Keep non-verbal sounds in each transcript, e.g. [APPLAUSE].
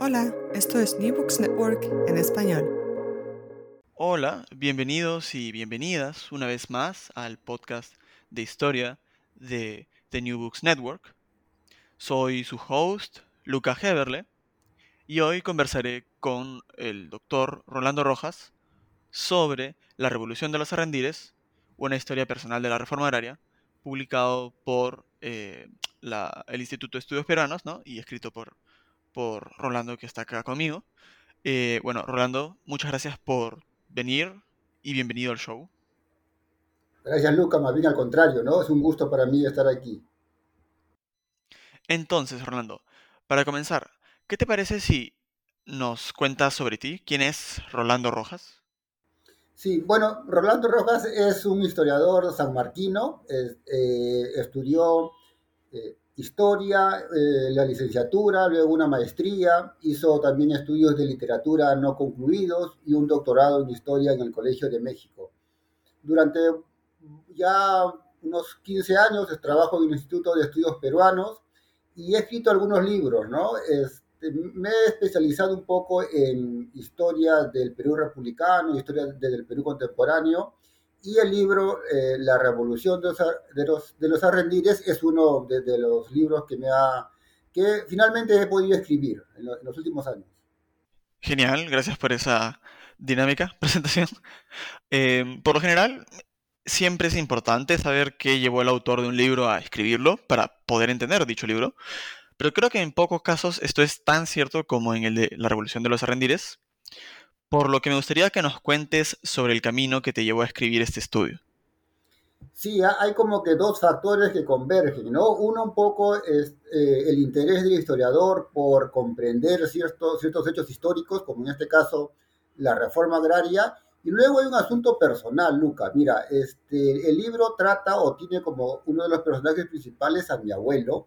Hola, esto es New Books Network en español. Hola, bienvenidos y bienvenidas una vez más al podcast de historia de The New Books Network. Soy su host, Luca Heberle, y hoy conversaré con el doctor Rolando Rojas sobre la Revolución de los Arrendires, una historia personal de la Reforma Agraria, publicado por eh, el Instituto de Estudios Peruanos ¿no? y escrito por, por Rolando, que está acá conmigo. Eh, bueno, Rolando, muchas gracias por venir y bienvenido al show. Gracias, Luca. Más bien al contrario, ¿no? Es un gusto para mí estar aquí. Entonces, Rolando, para comenzar, ¿qué te parece si nos cuentas sobre ti? ¿Quién es Rolando Rojas? Sí, bueno, Rolando Rojas es un historiador sanmarquino. es- eh, estudió eh, historia, eh, la licenciatura, luego una maestría. Hizo también estudios de literatura no concluidos y un doctorado en historia en el Colegio de México. Durante ya unos 15 años trabajo en el Instituto de Estudios Peruanos y he escrito algunos libros, ¿no? Este, me he especializado un poco en historia del Perú republicano, historia de- del Perú contemporáneo, y el libro eh, La Revolución de los, de es uno de, los libros que me ha que finalmente he podido escribir en, lo- en los últimos años. Genial, gracias por esa dinámica [LAUGHS] presentación. Em, por lo general, siempre es importante saber qué llevó el autor de un libro a escribirlo para poder entender dicho libro, pero creo que en pocos casos esto es tan cierto como en el de la Revolución de los Arrendires, por lo que me gustaría que nos cuentes sobre el camino que te llevó a escribir este estudio. Sí, ha- hay como que dos factores que convergen, ¿no? Uno un poco es eh, el interés del historiador por comprender ciertos, ciertos hechos históricos, como en este caso la reforma agraria, y luego hay un asunto personal, Luca. Mira, este, el libro trata o tiene como uno de los personajes principales a mi abuelo,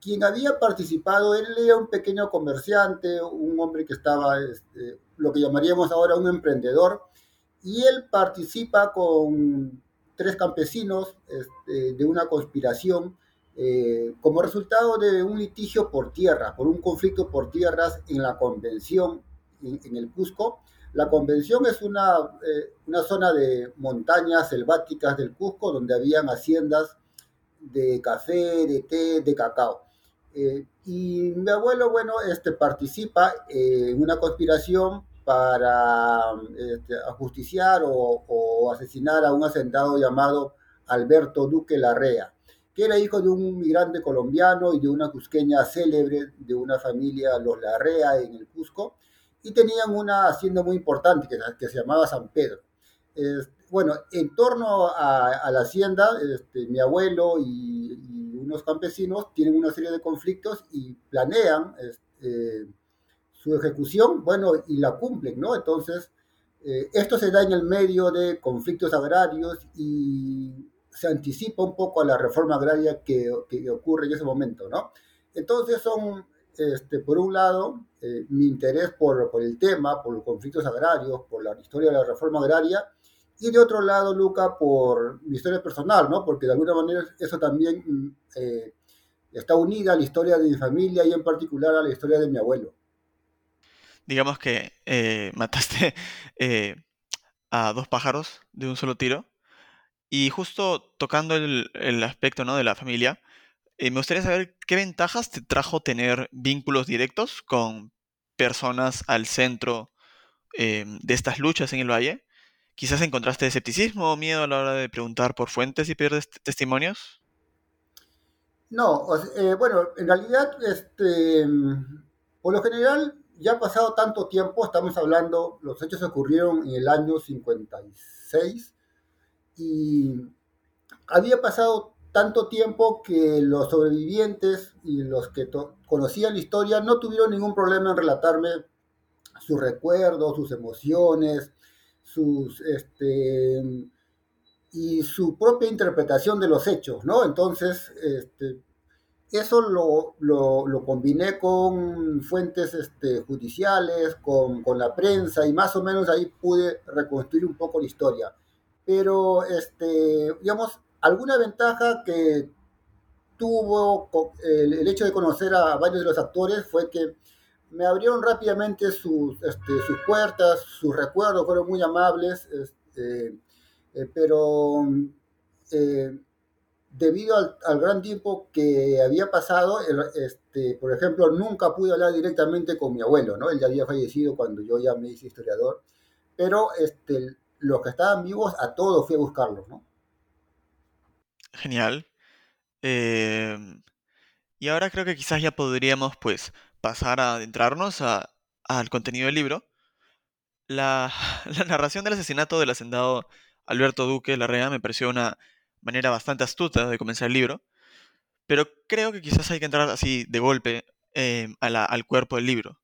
quien había participado, él era un pequeño comerciante, un hombre que estaba, este, lo que llamaríamos ahora un emprendedor, y él participa con tres campesinos este, de una conspiración eh, como resultado de un litigio por tierra, por un conflicto por tierras en la convención en, en el Cusco. La convención es una, eh, una zona de montañas selváticas del Cusco donde habían haciendas de café, de té, de cacao. Eh, y mi abuelo, bueno, este, participa en una conspiración para este, ajusticiar o, o asesinar a un hacendado llamado Alberto Duque Larrea, que era hijo de un migrante colombiano y de una cusqueña célebre de una familia, los Larrea, en el Cusco, y tenían una hacienda muy importante que, que se llamaba San Pedro. Eh, bueno, en torno a, a la hacienda, este, mi abuelo y, y, unos campesinos tienen una serie de conflictos y planean este, su ejecución, bueno, y la cumplen, ¿no? Entonces, eh, esto se da en el medio de conflictos agrarios y se anticipa un poco a la reforma agraria que, que ocurre en ese momento, ¿no? Entonces son, este, por un lado, eh, mi interés por, por, el tema, por los conflictos agrarios, por la historia de la reforma agraria, y de otro lado, Luca, por mi historia personal, ¿no? Porque de alguna manera eso también eh, está unida a la historia de mi familia y en particular a la historia de mi abuelo digamos que eh, [LAUGHS] mataste eh, a dos pájaros de un solo tiro. Y justo tocando el, el aspecto ¿no? de la familia, me gustaría saber qué ventajas te trajo tener vínculos directos con personas al centro de estas luchas en el valle? ¿Quizás encontraste escepticismo o miedo a la hora de preguntar por fuentes y pedir testimonios? No, eh, bueno, en realidad, este, por lo general, ya ha pasado tanto tiempo, estamos hablando, los hechos ocurrieron en el año 56 y había pasado tanto tiempo que los sobrevivientes y los que conocían la historia no tuvieron ningún problema en relatarme sus recuerdos, sus emociones, sus, este, y su propia interpretación de los hechos, ¿no? Entonces, este, eso lo, lo, combiné con fuentes este, judiciales, con, con, la prensa, y más o menos ahí pude reconstruir un poco la historia. Pero, este, digamos, alguna ventaja que tuvo el, hecho de conocer a varios de los actores fue que me abrieron rápidamente sus, este, sus puertas, sus recuerdos fueron muy amables, este, eh, pero eh, debido al, gran tiempo que había pasado, este, por ejemplo, nunca pude hablar directamente con mi abuelo, ¿no? Él ya había fallecido cuando yo ya me hice historiador, pero los que estaban vivos, a todos fui a buscarlos, ¿no? Genial. Em, y ahora creo que quizás ya podríamos, pues, pasar a adentrarnos al contenido del libro. [LAUGHS] La, narración del asesinato del hacendado Alberto Duque Larrea me pareció una manera bastante astuta de comenzar el libro, pero creo que quizás hay que entrar así de golpe em, al cuerpo del libro.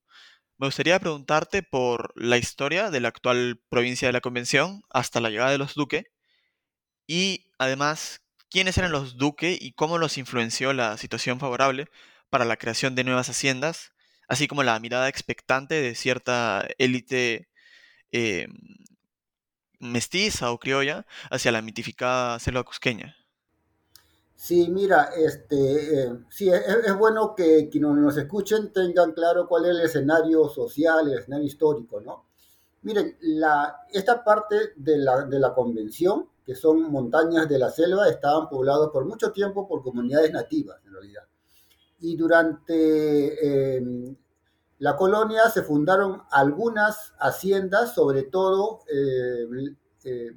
Me gustaría preguntarte por la historia de la actual provincia de la Convención hasta la llegada de los Duque y además quiénes eran los Duque y cómo los influenció la situación favorable para la creación de nuevas haciendas, así como la mirada expectante de cierta élite em, mestiza o criolla hacia la mitificada selva cusqueña. Sí, mira, este, eh, sí, es, bueno que quienes nos escuchen tengan claro cuál es el escenario social, el escenario histórico, ¿no? Miren, la, esta parte de la, de la convención, que son montañas de la selva, estaban poblados por mucho tiempo por comunidades nativas, en realidad. Y durante em, la colonia se fundaron algunas haciendas, sobre todo eh, eh,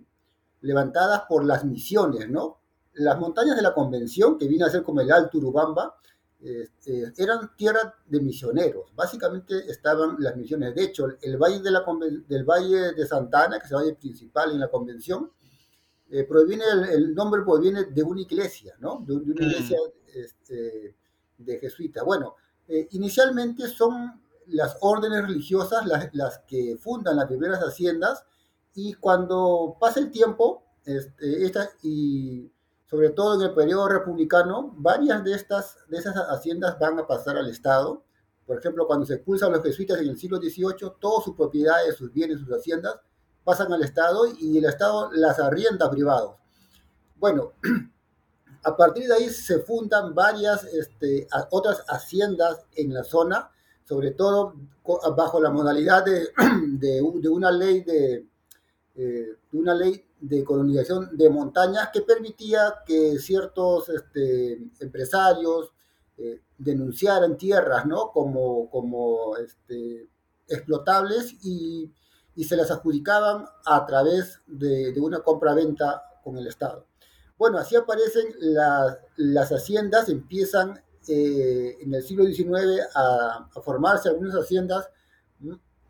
levantadas por las misiones, ¿no? Las montañas de la Convención, que viene a ser como el Alto Urubamba, este, eran tierra de misioneros. Básicamente estaban las misiones. De hecho, el valle de la, del Valle de Santana, que es el valle principal en la Convención, eh, proviene, el, nombre proviene de una iglesia, ¿no? De, una mm. iglesia este, de jesuitas. Bueno, inicialmente son las órdenes religiosas las, que fundan las primeras haciendas y cuando pasa el tiempo, este, y sobre todo en el periodo republicano, varias de estas de esas haciendas van a pasar al Estado. Por ejemplo, cuando se expulsan los jesuitas en el siglo XVIII, todas sus propiedades, sus bienes, sus haciendas pasan al Estado y el Estado las arrienda a privados. Bueno, [CLEARS THROAT] a partir de ahí se fundan varias este, otras haciendas en la zona sobre todo bajo la modalidad de, [CLEARS THROAT] de, una ley de, eh, una ley de colonización de montañas que permitía que ciertos este, empresarios eh, denunciaran tierras ¿no? como, como este, explotables y, y, se las adjudicaban a través de, de una compra-venta con el Estado. Bueno, así aparecen las, haciendas, empiezan eh, en el siglo XIX a, formarse algunas haciendas,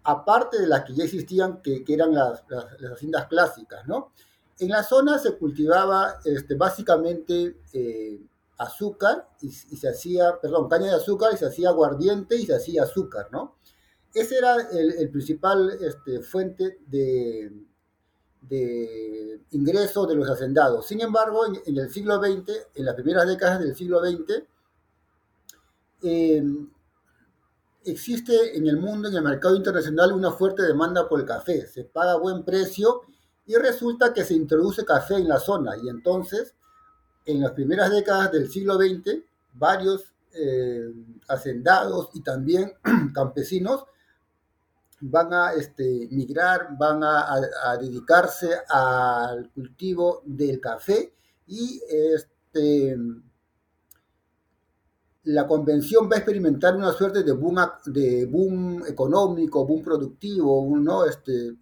aparte de las que ya existían, que, eran las, haciendas clásicas, ¿no? En la zona se cultivaba este, básicamente eh, azúcar y, se hacía, perdón, caña de azúcar y se hacía aguardiente y se hacía azúcar, ¿no? Ese era el, principal este, fuente de, de ingreso de los hacendados. Sin embargo, en, en, el siglo XX, en las primeras décadas del siglo XX, Em, existe en el mundo, en el mercado internacional, una fuerte demanda por el café. Se paga buen precio y resulta que se introduce café en la zona. Y entonces, en las primeras décadas del siglo XX, varios eh, hacendados y también [CLEARS THROAT] campesinos van a este, migrar, van a, dedicarse al cultivo del café y este, la convención va a experimentar una suerte de boom, económico, boom productivo, este,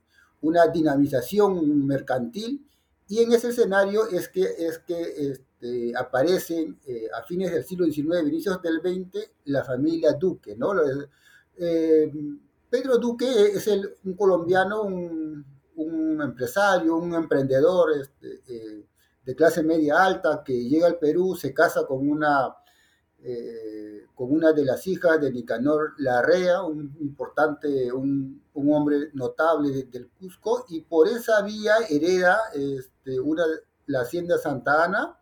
una dinamización mercantil, y en ese escenario es que, aparecen eh, a fines del siglo XIX, inicios del XX, la familia Duque. ¿no? Pedro Duque es un colombiano, un, un, empresario, un emprendedor este, eh, de clase media alta que llega al Perú, se casa con una eh, con una de las hijas de Nicanor Larrea, un importante, un, hombre notable del Cusco, y por esa vía hereda este, una, la hacienda Santa Ana,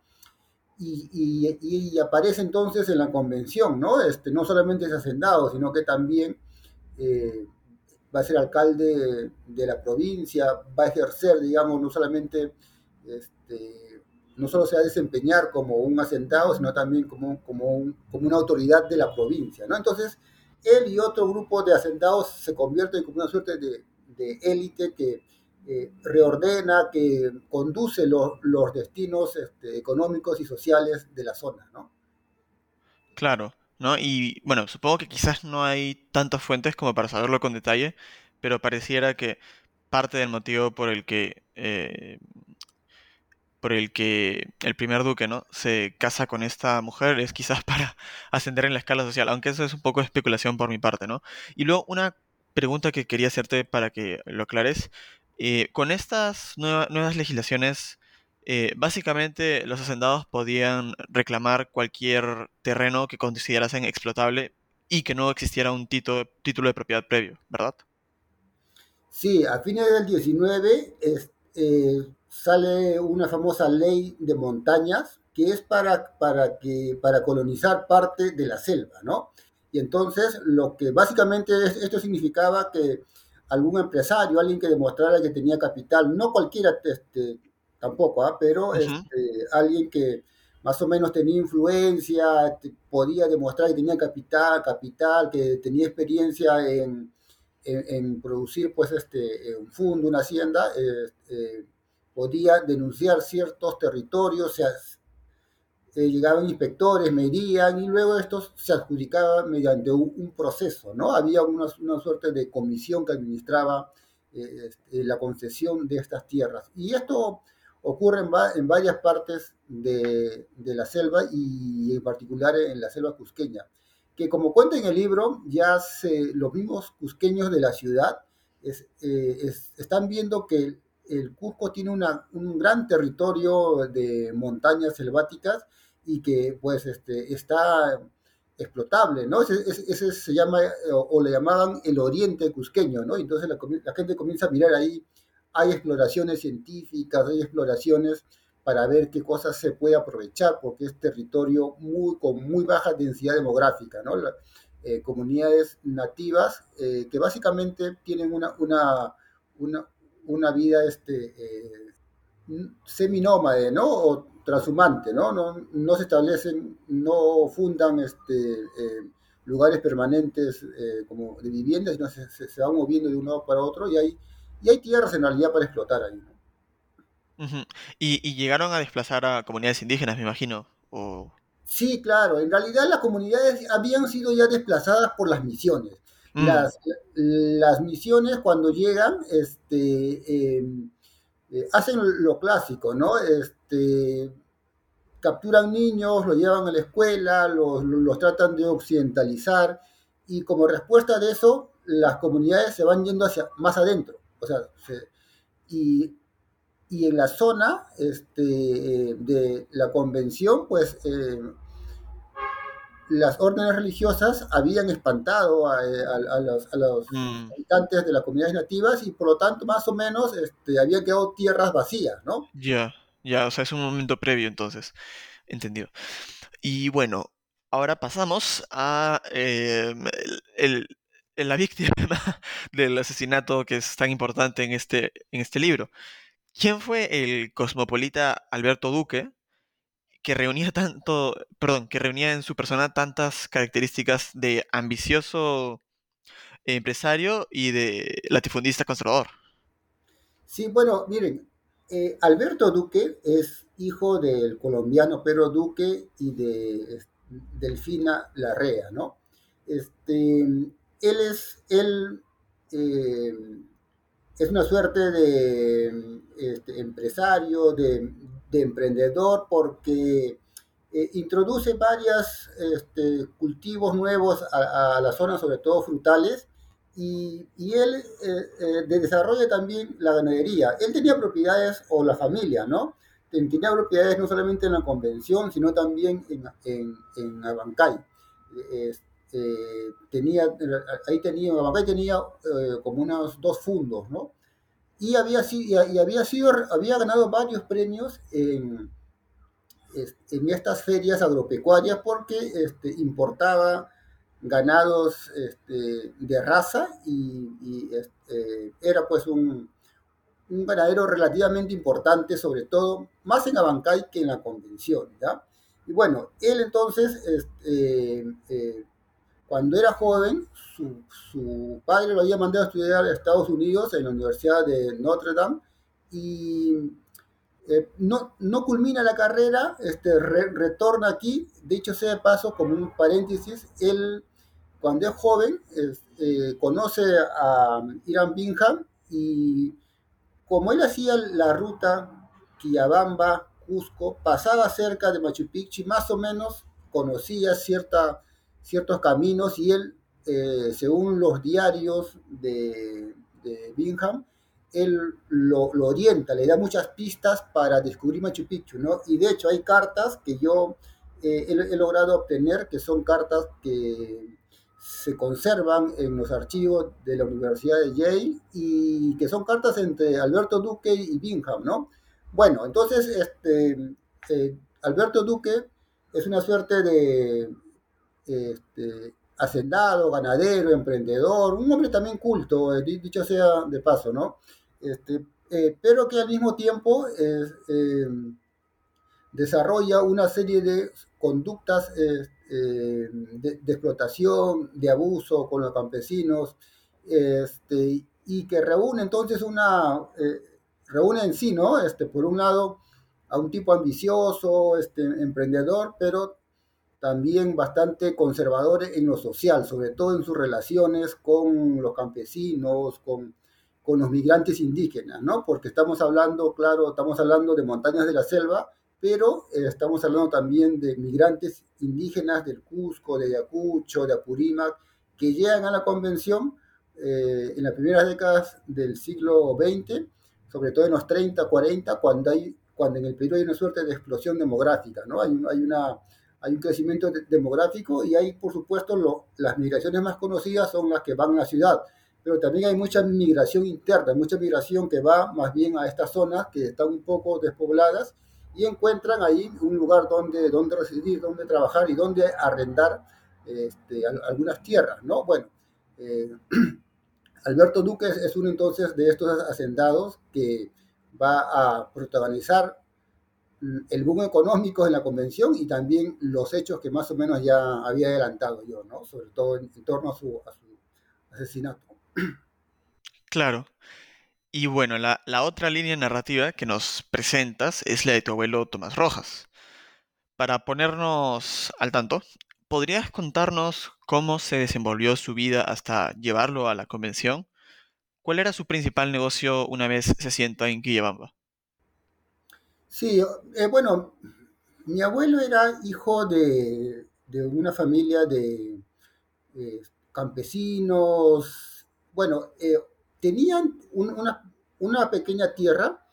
y, y, y, aparece entonces en la convención, ¿no? Este, no solamente es hacendado, sino que también eh, va a ser alcalde de la provincia, va a ejercer, digamos, no solamente este, no solo se va a desempeñar como un asentado, sino también como, como, como una autoridad de la provincia. ¿no? Entonces, él y otro grupo de asentados se convierten como una suerte de, élite que eh, reordena, que conduce los, los destinos este, económicos y sociales de la zona. ¿no? Claro, ¿no? Y bueno, supongo que quizás no hay tantas fuentes como para saberlo con detalle, pero pareciera que parte del motivo por el que eh, por el que el primer duque, ¿no? Se casa con esta mujer es quizás [LAUGHS] para ascender en la escala social, aunque eso es un poco de especulación por mi parte, ¿no? Y luego una pregunta que quería hacerte para que lo aclares. Eh, con estas nuevas legislaciones, eh, básicamente los hacendados podían reclamar cualquier terreno que considerasen explotable y que no existiera un título de propiedad previo, ¿verdad? Sí, a fines del 19 es, eh, sale una famosa ley de montañas que es para, para, que, para colonizar parte de la selva, ¿no? Y entonces lo que básicamente esto significaba que algún empresario, alguien que demostrara que tenía capital, no cualquiera este, tampoco, ¿ah? pero este, alguien que más o menos tenía influencia, podía demostrar que tenía capital, capital, que tenía experiencia en, en, producir pues este, un fondo, una hacienda, eh, podía denunciar ciertos territorios, se, eh, llegaban inspectores, medían y luego estos se adjudicaban mediante un, proceso, ¿no? Había una, una, suerte de comisión que administraba eh, este, la concesión de estas tierras. Y esto ocurre en, varias partes de, la selva y en particular en la selva cusqueña, que como cuenta en el libro, ya se, los mismos cusqueños de la ciudad eh, es, están viendo que el Cusco tiene un gran territorio de montañas selváticas y que pues este, está explotable, ¿no? Ese, se llama, o, le llamaban el oriente cusqueño, ¿no? Entonces la, gente comienza a mirar ahí, hay exploraciones científicas, hay exploraciones para ver qué cosas se puede aprovechar, porque es territorio muy, con muy baja densidad demográfica. Eh, comunidades nativas eh, que básicamente tienen una, una, una, vida este, eh, seminómade, ¿no? O transhumante, ¿no? ¿no? Se establecen, no fundan este, eh, lugares permanentes como de vivienda, sino se, se, van moviendo de un lado para otro y hay, y hay tierras en realidad para explotar ahí. ¿Y, llegaron a desplazar a comunidades indígenas, me imagino? O... Sí, claro. En realidad las comunidades habían sido ya desplazadas por las misiones. Mm. Las, las, misiones cuando llegan este, em, eh, hacen lo clásico, ¿no? Este, capturan niños, los llevan a la escuela, los, los tratan de occidentalizar y como respuesta de eso, las comunidades se van yendo hacia más adentro. O sea, y, y, en la zona este, de la convención, pues eh, las órdenes religiosas habían espantado a, eh, los, mm. habitantes de las comunidades nativas y por lo tanto más o menos este, habían quedado tierras vacías, ¿no? Ya, ya, o sea, es un momento previo entonces, entendido. Y bueno, ahora pasamos a em, el, la víctima [LAUGHS] del asesinato que es tan importante en este, en este libro. ¿Quién fue el cosmopolita Alberto Duque? que reunía tanto, perdón, que reunía en su persona tantas características de ambicioso empresario y de latifundista conservador. Sí, bueno, miren, eh, Alberto Duque es hijo del colombiano Pedro Duque y de, Delfina Larrea, ¿no? Este, él es, él, eh, es una suerte de este, empresario, de, de, emprendedor, porque eh, introduce varios este, cultivos nuevos a, a, la zona, sobre todo frutales, y, y él eh, eh, desarrolla también la ganadería. Él tenía propiedades, o la familia, ¿no? Tenía propiedades no solamente en la convención, sino también en, en, en Abancay. Eh, tenía, ahí tenía, Abancay tenía eh, como unos dos fundos, ¿no? Y había, y había, sido, había ganado varios premios en, en estas ferias agropecuarias porque este, importaba ganados este, de raza y, y este, era pues un, un, ganadero relativamente importante, sobre todo más en Abancay que en la convención, ¿ya? Y bueno, él entonces, este, eh, cuando era joven, su, su, padre lo había mandado a estudiar a Estados Unidos en la Universidad de Notre Dame y eh, no, no, culmina la carrera, este, re, retorna aquí, de hecho sea de paso, como un paréntesis, él cuando es joven eh, conoce a Irán Bingham y como él hacía la ruta Quillabamba, Cusco, pasaba cerca de Machu Picchu, más o menos conocía cierta, ciertos caminos y él, eh, según los diarios de, de Bingham, él lo, orienta, le da muchas pistas para descubrir Machu Picchu, ¿no? Y de hecho hay cartas que yo eh, he, he, logrado obtener, que son cartas que se conservan en los archivos de la Universidad de Yale y que son cartas entre Alberto Duque y Bingham, ¿no? Bueno, entonces, este, eh, Alberto Duque es una suerte de este, hacendado, ganadero, emprendedor, un hombre también culto, eh, dicho sea de paso, ¿no? Este, eh, pero que al mismo tiempo eh, desarrolla una serie de conductas de, de, explotación, de abuso con los campesinos, este, y que reúne entonces una, reúne en sí, ¿no? Este, por un lado, a un tipo ambicioso, este, emprendedor, pero también bastante conservador en lo social, sobre todo en sus relaciones con los campesinos, con, con los migrantes indígenas, ¿no? Porque estamos hablando, claro, estamos hablando de montañas de la selva, pero eh, estamos hablando también de migrantes indígenas del Cusco, de Ayacucho, de Apurímac, que llegan a la convención eh, en las primeras décadas del siglo XX sobre todo en los 30, 40, cuando, hay, cuando en el Perú hay una suerte de explosión demográfica, ¿no? Hay, hay, una, hay un crecimiento de, demográfico y hay, por supuesto, lo, las migraciones más conocidas son las que van a la ciudad, pero también hay mucha migración interna, mucha migración que va más bien a estas zonas que están un poco despobladas y encuentran ahí un lugar donde, donde residir, donde trabajar y donde arrendar este, algunas tierras, ¿no? Bueno, eh, [CLEARS THROAT] Alberto Duque es uno entonces de estos hacendados que va a protagonizar el boom económico en la convención y también los hechos que más o menos ya había adelantado yo, ¿no? Sobre todo en, torno a su, asesinato. Claro. Y bueno, la, la, otra línea narrativa que nos presentas es la de tu abuelo Tomás Rojas. Para ponernos al tanto, ¿podrías contarnos cómo se desenvolvió su vida hasta llevarlo a la convención? ¿Cuál era su principal negocio una vez se sienta en Quillabamba? Sí, eh, bueno, mi abuelo era hijo de, de una familia de eh, campesinos. Bueno, eh, tenían un, una, una, pequeña tierra,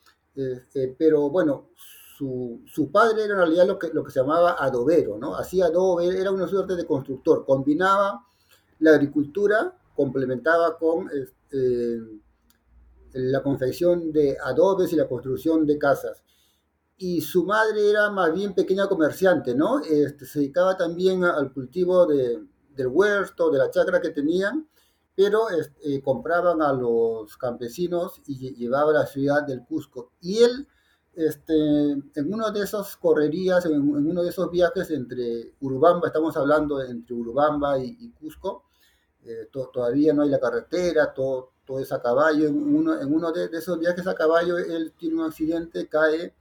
pero bueno, su, su, padre era en realidad lo que, lo que se llamaba adobero, ¿no? Hacía adobe, era una suerte de constructor, combinaba la agricultura, complementaba con este, la confección de adobes y la construcción de casas. Y su madre era más bien pequeña comerciante, ¿no? Este, se dedicaba también al cultivo de, del huerto, de la chacra que tenían, pero este, compraban a los campesinos y llevaba a la ciudad del Cusco. Y él este, en uno de esos correrías, en, en, uno de esos viajes entre Urubamba, estamos hablando entre Urubamba y, y Cusco, eh, to, todavía no hay la carretera, todo, todo es a caballo. En uno, en uno de, de, esos viajes a caballo, él tiene un accidente, cae, eh,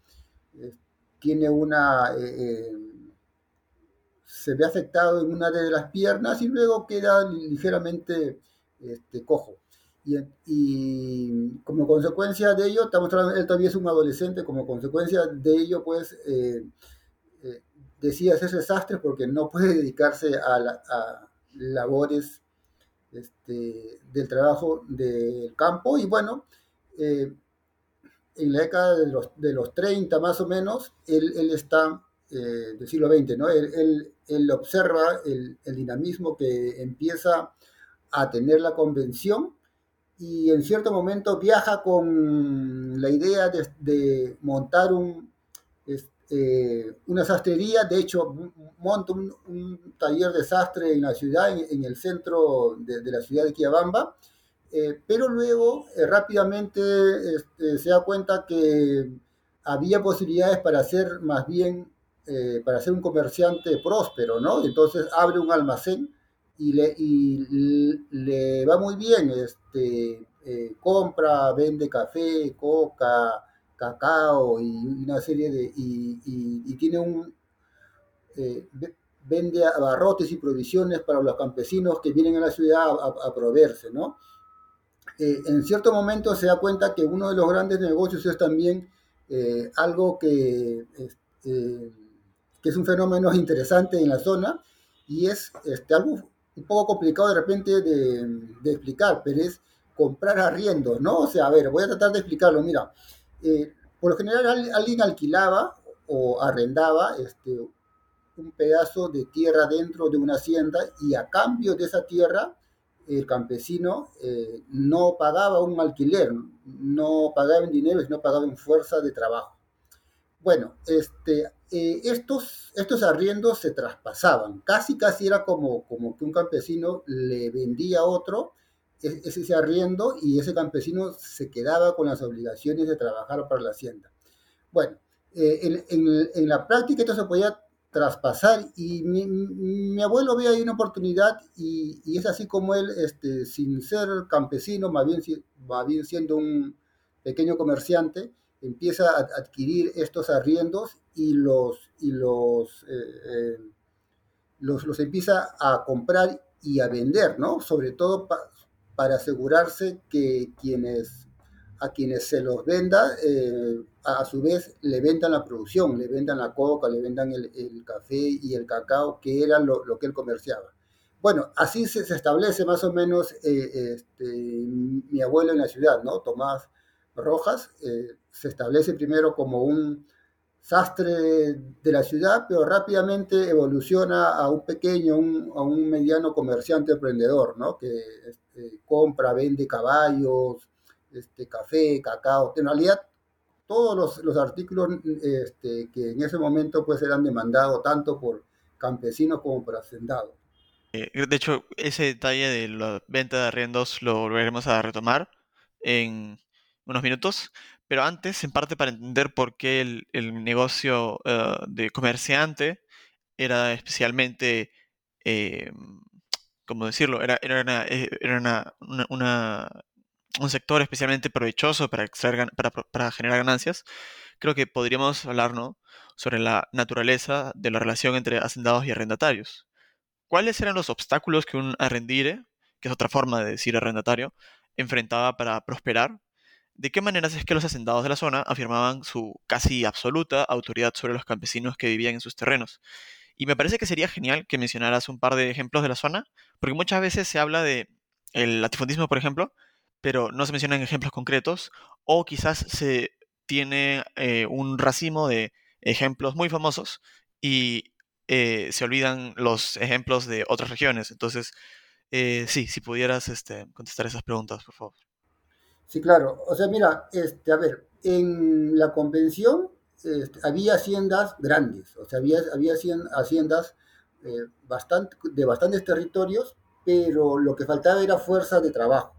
tiene una. Eh, se ve afectado en una de las piernas y luego queda ligeramente este, cojo. Y, como consecuencia de ello, estamos él todavía es un adolescente, como consecuencia de ello, pues eh, eh, decide hacerse sastre porque no puede dedicarse a, labores este, del trabajo del campo. Y bueno, eh, en la década de los, de los 30 más o menos, él, está, del siglo XX, ¿no? Él, observa el, el dinamismo que empieza a tener la convención y en cierto momento viaja con la idea de, montar un, este, una sastrería, de hecho monta un, taller de sastre en la ciudad, en, el centro de, la ciudad de Quiabamba, eh, pero luego eh, rápidamente este, se da cuenta que había posibilidades para ser más bien, eh, para ser un comerciante próspero, ¿no? Entonces abre un almacén y le, y le va muy bien, este, eh, compra, vende café, coca, cacao y una serie de, y, tiene un, eh, vende abarrotes y provisiones para los campesinos que vienen a la ciudad a, proveerse, ¿no? Eh, en cierto momento se da cuenta que uno de los grandes negocios es también algo que, que es un fenómeno [LAUGHS] interesante en la zona y es este, algo un poco complicado de repente de, explicar, pero es comprar arriendo, ¿no? O sea, a ver, voy a tratar de explicarlo. Mira, eh, por lo general alguien alquilaba o arrendaba este, un pedazo de tierra dentro de una hacienda y a cambio de esa tierra el campesino eh, no pagaba un alquiler, no pagaba en dinero, sino pagaba en fuerza de trabajo. Bueno, este, eh, estos, estos arriendos se traspasaban, casi casi era como, como que un campesino le vendía a otro e, ese arriendo y ese campesino se quedaba con las obligaciones de trabajar para la hacienda. Bueno, eh, en, la práctica esto se podía traspasar y mi, abuelo ve ahí una oportunidad y, es así como él, este, sin ser campesino, más bien, más bien siendo un pequeño comerciante, empieza a adquirir estos arriendos y los, y los, eh, eh, los, los, empieza a comprar y a vender, ¿no? Sobre todo para asegurarse que quienes, a quienes se los venda, eh, a, su vez le vendan la producción, le vendan la coca, le vendan el, café y el cacao, que era lo, lo que él comerciaba. Bueno, así se, se establece más o menos este, mi abuelo en la ciudad, ¿no? Tomás Rojas, se establece primero como un sastre de la ciudad, pero rápidamente evoluciona a un pequeño, a un mediano comerciante emprendedor, ¿no? que este, compra, vende caballos, este, café, cacao. En realidad, todos los, artículos este, que en ese momento pues, eran demandados tanto por campesinos como por hacendados. Eh, de hecho, ese detalle de la venta de arriendos lo volveremos a retomar en unos minutos, pero antes, en parte para entender por qué el, negocio eh, de comerciante era especialmente, eh, ¿cómo decirlo? Era, era, eh, un sector especialmente provechoso para, para, para, generar ganancias. Creo que podríamos hablar ¿no? sobre la naturaleza de la relación entre hacendados y arrendatarios. ¿Cuáles eran los obstáculos que un arrendire, que es otra forma de decir arrendatario, enfrentaba para prosperar de qué maneras es que los hacendados de la zona afirmaban su casi absoluta autoridad sobre los campesinos que vivían en sus terrenos. Y me parece que sería genial que mencionaras un par de ejemplos de la zona, porque muchas veces se habla de el latifundismo, por ejemplo, pero no se mencionan ejemplos concretos, o quizás se tiene eh, un racimo de ejemplos muy famosos y eh, se olvidan los ejemplos de otras regiones. Entonces, eh, sí, si pudieras este, contestar esas preguntas, por favor. Sí, claro. O sea, mira, este, a ver, en la convención este, había haciendas grandes, o sea, había, había haciendas eh, de bastantes territorios, pero lo que faltaba era fuerza de trabajo.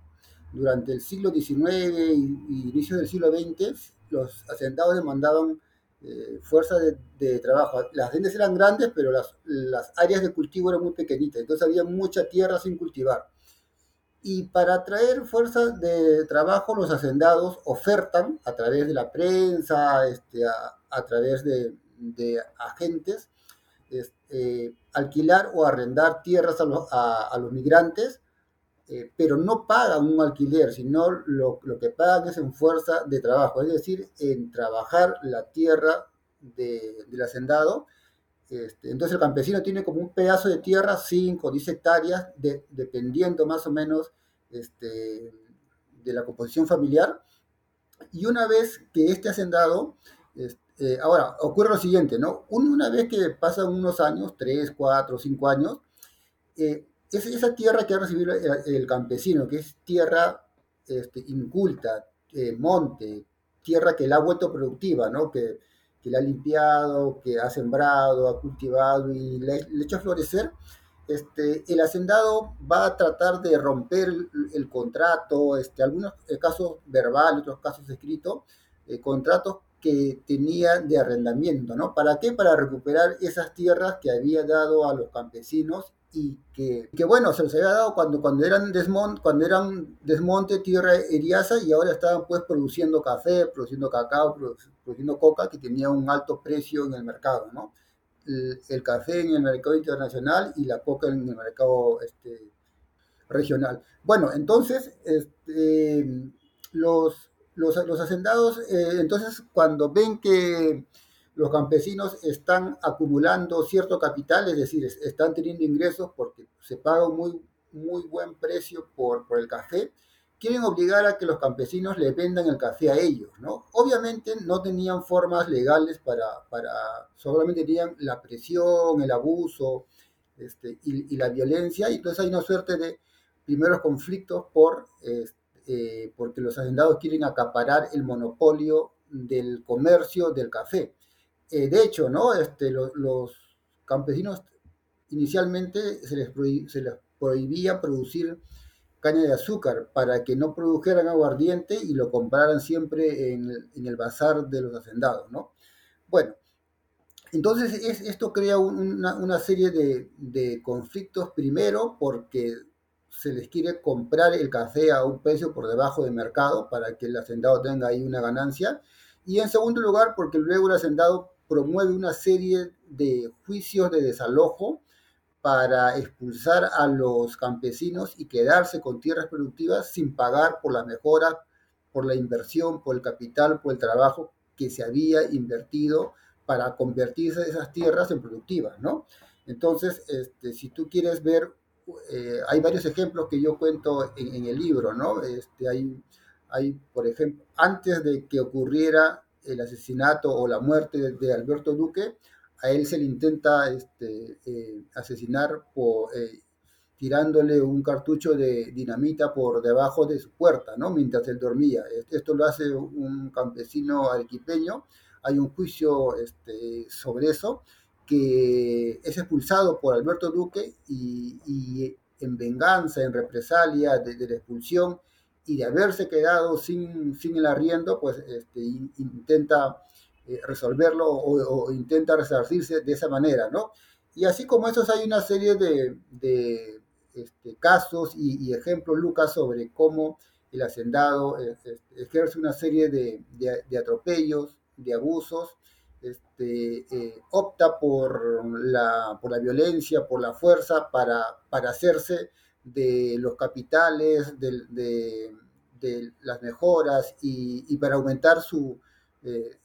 Durante el siglo XIX y, inicio del siglo XX, los hacendados demandaban eh, fuerza de, trabajo. Las haciendas eran grandes, pero las, las áreas de cultivo eran muy pequeñitas, entonces había mucha tierra sin cultivar. Y para atraer fuerzas de trabajo, los hacendados ofertan a través de la prensa, este, a, través de, agentes, eh, alquilar o arrendar tierras a los, a, los migrantes, eh, pero no pagan un alquiler, sino lo, lo, que pagan es en fuerza de trabajo, es decir, en trabajar la tierra de, del hacendado. Este, entonces el campesino tiene como un pedazo de tierra, 5 o 10 hectáreas, de, dependiendo más o menos este, de la composición familiar. Y una vez que este hacendado este, eh, ahora, ocurre lo siguiente, ¿no? Una vez que pasan unos años, tres, cuatro, cinco años, eh, esa tierra que ha recibido el, campesino, que es tierra este, inculta, eh, monte, tierra que la ha vuelto productiva, ¿no? Que, que la ha limpiado, que ha sembrado, ha cultivado y le, ha hecho florecer, este, el hacendado va a tratar de romper el, contrato, este, algunos casos verbal, otros casos escritos, contratos que tenía de arrendamiento, ¿no? ¿Para qué? Para recuperar esas tierras que había dado a los campesinos y que, que bueno, se los había dado cuando, cuando, eran desmont, cuando eran desmonte, tierra eriaza y ahora estaban pues produciendo café, produciendo cacao, produciendo coca que tenía un alto precio en el mercado, ¿no? El, café en el mercado internacional y la coca en el mercado este, regional. Bueno, entonces, este, los, los, hacendados, eh, entonces, cuando ven que los campesinos están acumulando cierto capital, es decir, están teniendo ingresos porque se paga un muy, muy buen precio por, por el café, quieren obligar a que los campesinos le vendan el café a ellos, ¿no? Obviamente no tenían formas legales para, para solamente tenían la presión, el abuso este, y, la violencia, y entonces hay una suerte de primeros conflictos por, este, eh, porque los hacendados quieren acaparar el monopolio del comercio del café. Eh, de hecho, ¿no? Este, los campesinos inicialmente se les, prohibía producir caña de azúcar para que no produjeran aguardiente y lo compraran siempre en, el bazar de los hacendados, ¿no? Bueno, entonces esto crea una, serie de, de, conflictos, primero porque se les quiere comprar el café a un precio por debajo del mercado para que el hacendado tenga ahí una ganancia. Y en segundo lugar, porque luego el hacendado promueve una serie de juicios de desalojo para expulsar a los campesinos y quedarse con tierras productivas sin pagar por la mejora, por la inversión, por el capital, por el trabajo que se había invertido para convertirse esas tierras en productivas, ¿no? Entonces, este, si tú quieres ver eh, hay varios ejemplos que yo cuento en, el libro, ¿no? Este, hay, hay, por ejemplo, antes de que ocurriera el asesinato o la muerte de, Alberto Duque, a él se le intenta este, eh, asesinar por, eh, tirándole un cartucho de dinamita por debajo de su puerta, ¿no? Mientras él dormía. Esto lo hace un campesino arequipeño. Hay un juicio este, sobre eso que es expulsado por Alberto Duque y, en venganza, en represalia de, la expulsión y de haberse quedado sin, sin el arriendo, pues este, intenta eh, resolverlo o, intenta resarcirse de esa manera, ¿no? Y así como esos hay una serie de, de este, casos y, ejemplos, Lucas, sobre cómo el hacendado eh, este, ejerce una serie de, de atropellos, de abusos, este, eh, opta por la, por la violencia, por la fuerza, para, para hacerse de los capitales, de, las mejoras y, para aumentar su, eh,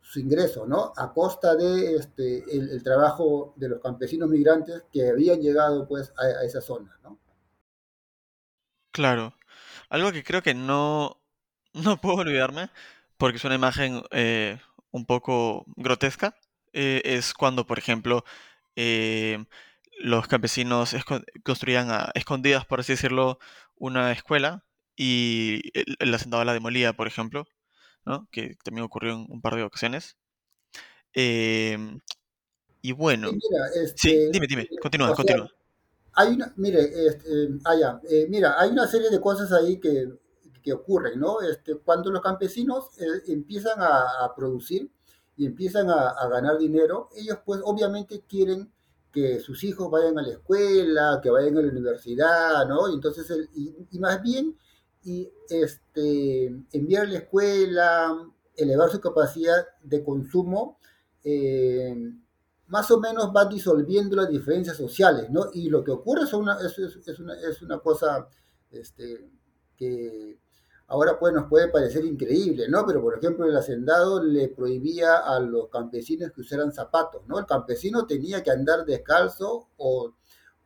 su ingreso, ¿no? A costa de este, el, trabajo de los campesinos migrantes que habían llegado pues a, esa zona, ¿no? Claro. Algo que creo que no, no [LAUGHS] puedo olvidarme, porque es una imagen eh, un poco grotesca eh, es cuando, por ejemplo, eh, los campesinos construían a escondidas, por así decirlo, una escuela y el, hacendado la demolía, por ejemplo, ¿no? que también ocurrió en un par de ocasiones. Em, y bueno, sí, este, dime, dime, continúa, continúa. Hay una, mire, este, ah, eh, mira, hay una serie de cosas ahí que que ocurren, ¿no? Este, cuando los campesinos eh, empiezan a, producir y empiezan a, ganar dinero, ellos pues obviamente quieren que sus hijos vayan a la escuela, que vayan a la universidad, ¿no? Y entonces, y, más bien, y este, enviar a la escuela, elevar su capacidad de consumo, eh, más o menos va disolviendo las diferencias sociales, ¿no? Y lo que ocurre es una, es, una, es una cosa este, que ahora pues nos puede parecer increíble, ¿no? Pero por ejemplo el hacendado le prohibía a los campesinos que usaran zapatos, ¿no? El campesino tenía que andar descalzo o,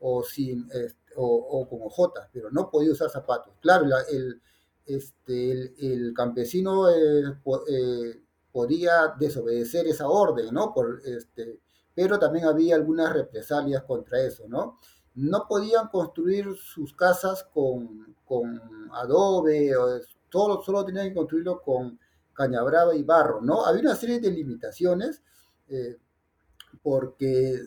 o sin, o, con ojotas, pero no podía usar zapatos. Claro, el, este, el, campesino eh, eh, podía desobedecer esa orden, ¿no? Por, este, pero también había algunas represalias contra eso, ¿no? No podían construir sus casas con, con adobe, o, solo, solo tenían que construirlo con caña brava y barro, ¿no? Había una serie de limitaciones eh, porque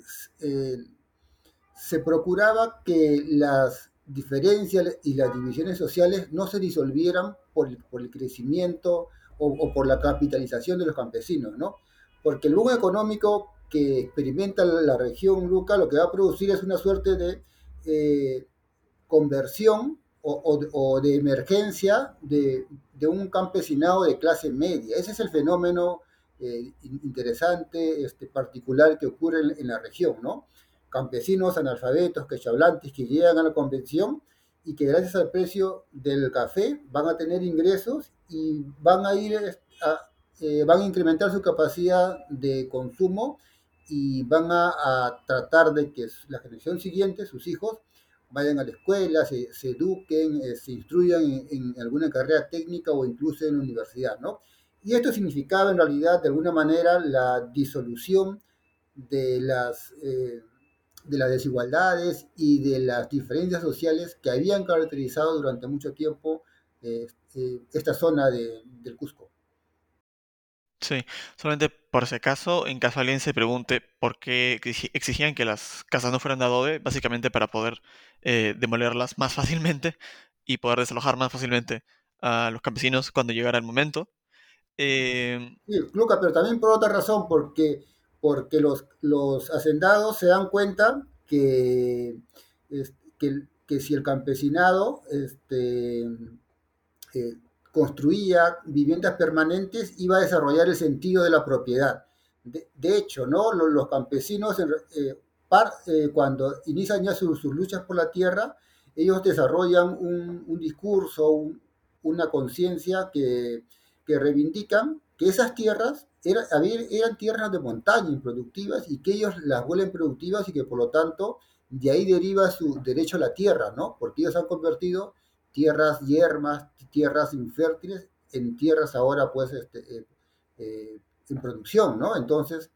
se procuraba que las diferencias y las divisiones sociales no se disolvieran por el, por el crecimiento o, por la capitalización de los campesinos, ¿no? Porque el boom económico que experimenta la, región Luca lo que va a producir es una suerte de eh, conversión o, de emergencia de, un campesinado de clase media. Ese es el fenómeno eh, interesante, este, particular que ocurre en, la región, ¿no? campesinos analfabetos, quechablantes que llegan a la convención y que gracias al precio del café van a tener ingresos y van a ir a, eh, van a incrementar su capacidad de consumo y van a, tratar de que la generación siguiente, sus hijos, vayan a la escuela, se, eduquen, eh, se instruyan en, alguna carrera técnica o incluso en la universidad, ¿no? Y esto significaba en realidad de alguna manera la disolución de las eh, de las desigualdades y de las diferencias sociales que habían caracterizado durante mucho tiempo eh, esta zona de, del Cusco. Sí, solamente por si acaso, en caso alguien se pregunte por qué exigían que las casas no fueran de adobe, básicamente para poder eh, demolerlas más fácilmente y poder desalojar más fácilmente a los campesinos cuando llegara el momento. sí, Luca, pero también por otra razón, porque porque los, los hacendados se dan cuenta que, que, si el campesinado este, eh, construía viviendas permanentes, iba a desarrollar el sentido de la propiedad. De, hecho, ¿no? los, campesinos, eh, eh, cuando inician ya sus, luchas por la tierra, ellos desarrollan un, discurso, una conciencia que, que reivindican que esas tierras eran tierras de montaña improductivas y que ellos las vuelven productivas y que por lo tanto de ahí deriva su derecho a la tierra, ¿no? Porque ellos han convertido tierras yermas, tierras infértiles en tierras ahora pues este, eh, eh, en producción, ¿no? Entonces,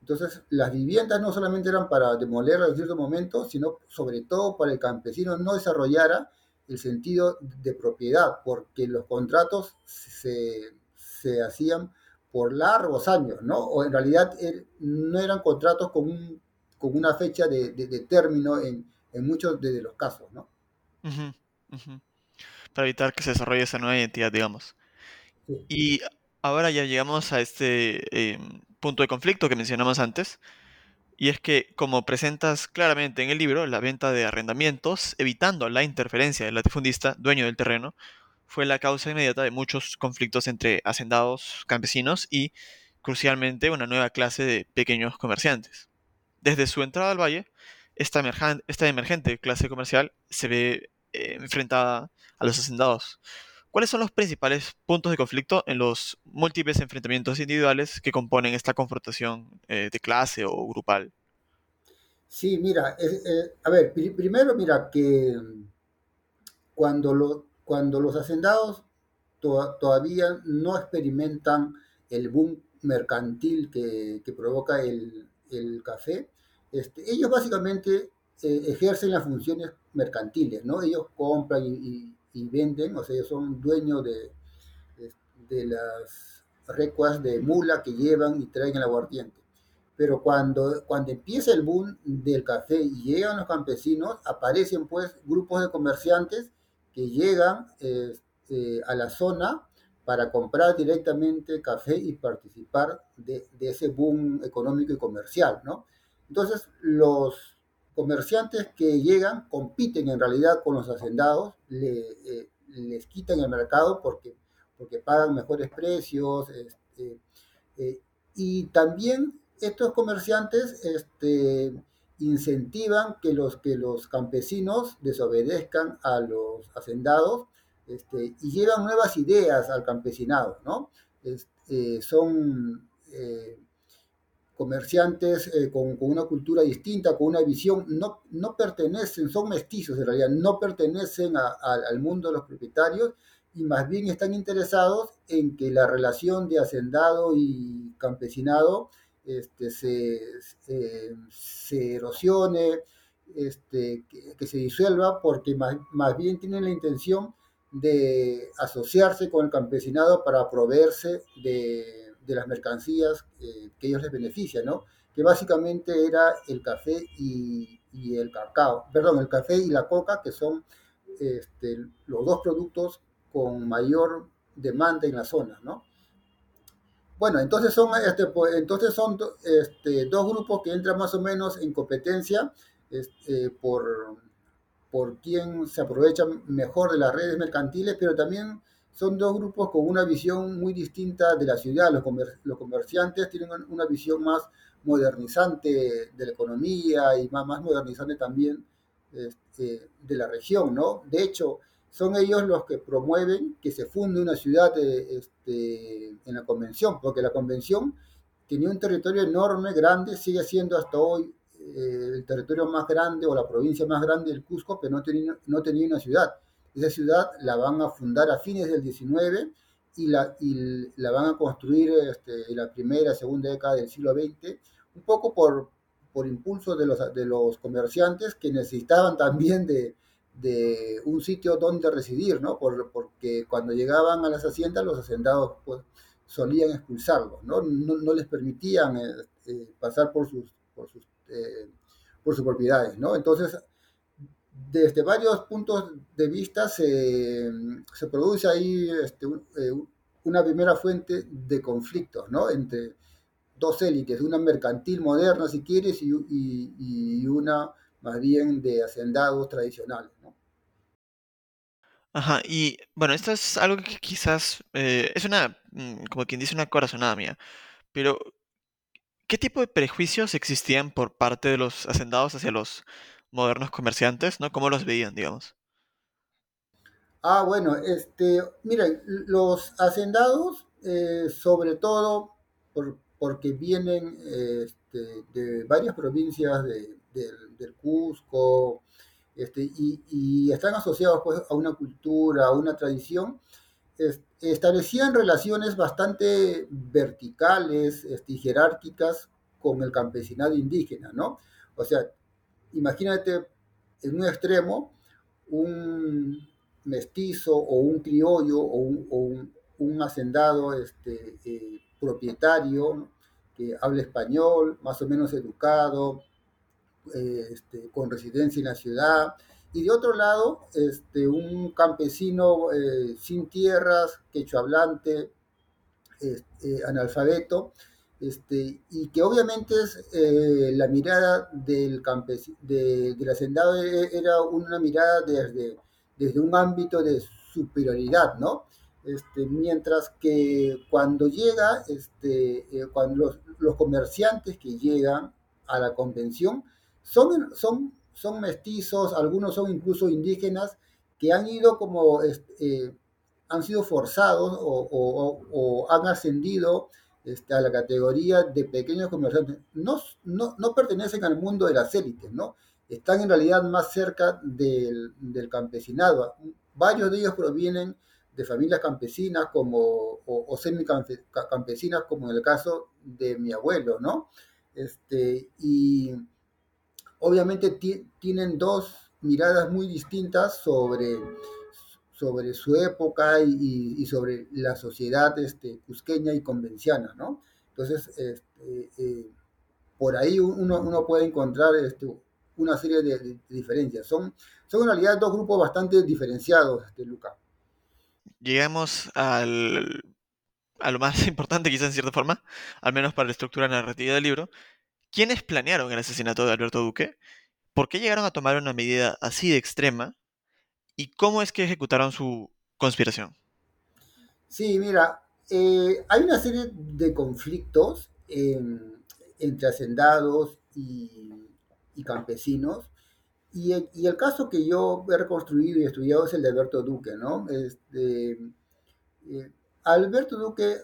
entonces las viviendas no solamente eran para demolerlas en cierto momento, sino sobre todo para el campesino no desarrollara el sentido de propiedad, porque los contratos se, se hacían por largos años, ¿no? O en realidad er, no eran contratos con, un, con una fecha de, de, término en, en, muchos de los casos, ¿no? Para evitar que se desarrolle esa nueva identidad, digamos. Y ahora ya llegamos a este em, punto de conflicto que mencionamos antes, y es que, como presentas claramente en el libro, la venta de arrendamientos, evitando la interferencia del latifundista, dueño del terreno, fue la causa inmediata de muchos conflictos entre hacendados, campesinos y, crucialmente, una nueva clase de pequeños comerciantes. Desde su entrada al valle, esta, emergente clase comercial se ve eh, enfrentada a los hacendados. ¿Cuáles son los principales puntos de conflicto en los múltiples enfrentamientos individuales que componen esta confrontación eh, de clase o grupal? Sí, mira, eh, a ver, primero mira que cuando lo, cuando los hacendados todavía no experimentan el boom mercantil que, provoca el, café, este, ellos básicamente eh, ejercen las funciones mercantiles, ¿no? Ellos compran y, venden, o sea, ellos son dueños de, de, las recuas de mula que llevan y traen el aguardiente. Pero cuando, cuando empieza el boom del café y llegan los campesinos, aparecen pues grupos de comerciantes que llegan este, a la zona para comprar directamente café y participar de, ese boom económico y comercial, ¿no? Entonces, los comerciantes que llegan compiten en realidad con los hacendados, eh, les quitan el mercado porque, porque pagan mejores precios, este, eh, y también estos comerciantes este, incentivan que los, que los campesinos desobedezcan a los hacendados este, y llevan nuevas ideas al campesinado, ¿no? Eh, son comerciantes eh, con, una cultura distinta, con una visión, no, no pertenecen, son mestizos en realidad, no pertenecen al mundo de los propietarios y más bien están interesados en que la relación de hacendado y campesinado este, se, erosione, este, que, se disuelva, porque más, más bien tienen la intención de asociarse con el campesinado para proveerse de de las mercancías eh, que ellos les benefician, ¿no? Que básicamente era el café y, el cacao, perdón, el café y la coca, que son este, los dos productos con mayor demanda en la zona, ¿no? Bueno, entonces son, este, pues, entonces son este, dos grupos que entran más o menos en competencia este, por, por quién se aprovecha mejor de las redes mercantiles, pero también son dos grupos con una visión muy distinta de la ciudad. Los, los comerciantes tienen una visión más modernizante de la economía y más, modernizante también este, de la región, ¿no? De hecho, son ellos los que promueven que se funde una ciudad eh, este, en la convención, porque la convención tenía un territorio enorme, grande, sigue siendo hasta hoy eh, el territorio más grande o la provincia más grande del Cusco, pero no tenía, no tenía una ciudad. Esa ciudad la van a fundar a fines del 19 y la, la van a construir este, en la primera, segunda década del siglo XX, un poco por, por impulso de los, de los comerciantes que necesitaban también de, de un sitio donde residir, ¿no? Por, porque cuando llegaban a las haciendas, los hacendados pues, solían expulsarlos, ¿no? No, les permitían eh, eh, pasar por sus, por sus, eh, por sus propiedades, ¿no? Entonces, desde varios puntos de vista se, se produce ahí este, eh, una primera fuente de conflictos ¿no? entre dos élites, una mercantil moderna si quieres y, y, una más bien de hacendados tradicionales. Ajá, y bueno, esto es algo que quizás eh, es una, mm, como quien dice, una corazonada mía, pero ¿qué tipo de prejuicios existían por parte de los hacendados hacia los modernos comerciantes, ¿no? ¿Cómo los veían, digamos? Ah, bueno, este, miren, los hacendados, eh, sobre todo porque vienen este, de varias provincias del Cusco, este, y, están asociados pues, a una cultura, a una tradición, establecían relaciones bastante verticales este, y jerárquicas con el campesinado indígena, ¿no? O sea, imagínate en un extremo un mestizo o un criollo o un, hacendado este, eh, propietario que habla español, más o menos educado, eh, este, con residencia en la ciudad, y de otro lado, este, un campesino eh, sin tierras, quechua este, analfabeto, este, y que obviamente es, eh, la mirada del, de, del hacendado e, era una mirada desde, desde un ámbito de superioridad, ¿no? Este, mientras que cuando llega, este, eh, cuando los, comerciantes que llegan a la convención son, son, son mestizos, algunos son incluso indígenas, que han ido como, este, han sido forzados o, o han ascendido este, a la categoría de pequeños comerciantes. No, no, no, pertenecen al mundo de las élites, ¿no? Están en realidad más cerca del, del campesinado. Varios de ellos provienen de familias campesinas como, o, o semi-campesinas, como en el caso de mi abuelo, ¿no? Este, y obviamente tienen dos miradas muy distintas sobre sobre su época y, sobre la sociedad este, cusqueña y convenciana, ¿no? Entonces, este, eh, por ahí uno, puede encontrar este, una serie de, diferencias. Son, son en realidad dos grupos bastante diferenciados, este, Luca. Llegamos al, a lo más [LAUGHS] importante quizás en cierta forma, al menos para la estructura narrativa del libro. ¿Quiénes planearon el asesinato de Alberto Duque? ¿Por qué llegaron a tomar una medida así de extrema ¿Y cómo es que ejecutaron su conspiración? Sí, mira, eh, hay una serie de conflictos en, entre hacendados y, campesinos. Y el, caso que yo he reconstruido y estudiado es el de Alberto Duque, ¿no? Este, eh, Alberto Duque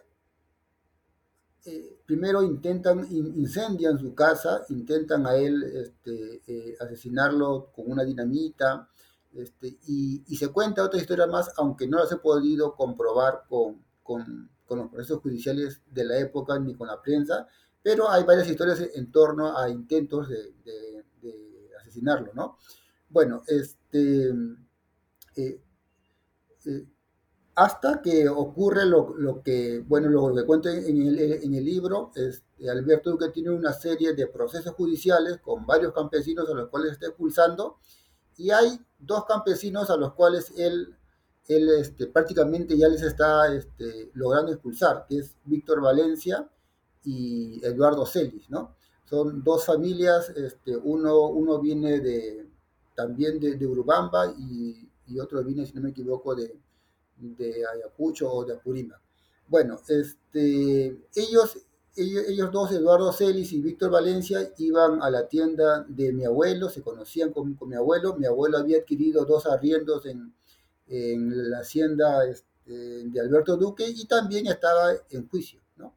eh, primero intentan, incendian su casa, intentan a él este, eh, asesinarlo con una dinamita, este, y, se cuenta otra historia más, aunque no las he podido comprobar con, los procesos judiciales de la época ni con la prensa, pero hay varias historias en torno a intentos de, asesinarlo, ¿no? Bueno, este... Eh, hasta que ocurre lo, que, bueno, lo que cuento en el, en el libro, es, Alberto Duque tiene una serie de procesos judiciales con varios campesinos a los cuales está expulsando, y hay dos campesinos a los cuales él, él este, prácticamente ya les está este, logrando expulsar, que es Víctor Valencia y Eduardo Celis, ¿no? Son dos familias, este, uno, uno viene de, también de, de Urubamba y, y otro viene, si no me equivoco, de, de Ayacucho o de Apurímac. Bueno, este, ellos, ellos, dos, Eduardo Celis y Víctor Valencia, iban a la tienda de mi abuelo, se conocían con, mi abuelo. Mi abuelo había adquirido dos arriendos en, la hacienda este, de Alberto Duque y también estaba en juicio. ¿no?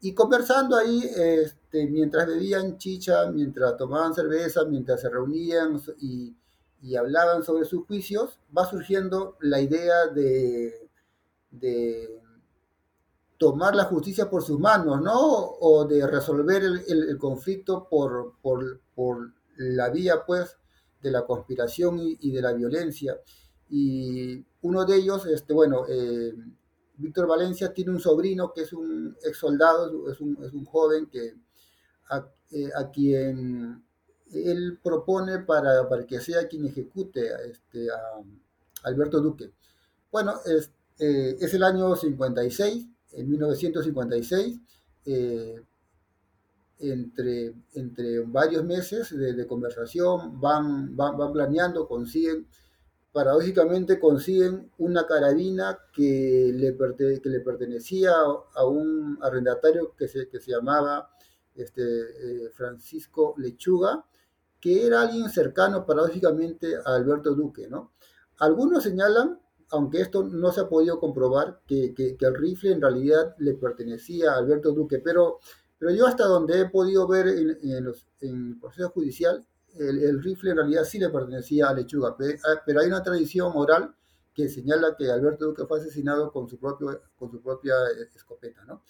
Y conversando ahí, este, mientras bebían chicha, mientras tomaban cerveza, mientras se reunían y y hablaban sobre sus juicios, va surgiendo la idea de, de tomar la justicia por sus manos, ¿no? O de resolver el, conflicto por, por, por, la vía, pues, de la conspiración y, de la violencia. Y uno de ellos, este, bueno, eh, Víctor Valencia tiene un sobrino que es un ex soldado, es un, es un joven que a, eh, a quien él propone para, para que sea quien ejecute a, este, a Alberto Duque. Bueno, es, eh, es, el año 56, en 1956, eh, entre, entre varios meses de, conversación, van, van, planeando, consiguen, paradójicamente consiguen una carabina que le, que le pertenecía a un arrendatario que se, que se llamaba este, eh, Francisco Lechuga, que era alguien cercano paradójicamente a Alberto Duque, ¿no? Algunos señalan, aunque esto no se ha podido comprobar, que, el rifle en realidad le pertenecía a Alberto Duque, pero, pero yo hasta donde he podido ver en, el proceso judicial, el, rifle en realidad sí le pertenecía a Lechuga, ah, pero hay una tradición oral que señala que Alberto Duque fue asesinado con su, propio, con su propia escopeta, ¿no?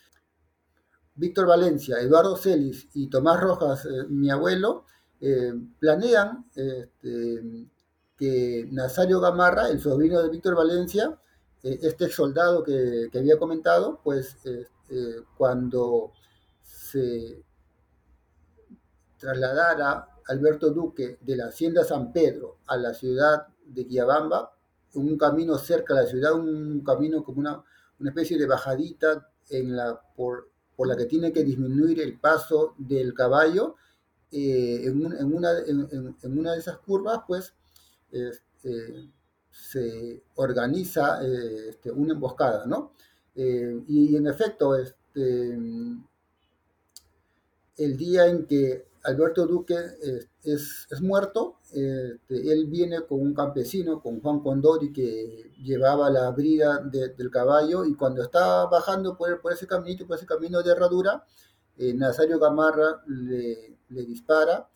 Víctor Valencia, Eduardo Celis y Tomás Rojas, eh, mi abuelo, eh, planean este, que Nazario Gamarra, el sobrino de Víctor Valencia, eh, este soldado que, había comentado, pues eh, cuando se trasladara Alberto Duque de la hacienda San Pedro a la ciudad de Guiabamba, un camino cerca de la ciudad, un camino como una, una especie de bajadita en la, por, por la que tiene que disminuir el paso del caballo, eh, en, una, en, una, de esas curvas, pues, este, se organiza este, una emboscada, ¿no? Eh, y, en efecto, este, el día en que Alberto Duque es, es, muerto, él viene con un campesino, con Juan Condori, que llevaba la brida del caballo, y cuando está bajando por, ese caminito, por ese camino de herradura, eh, Nazario Gamarra le, dispara,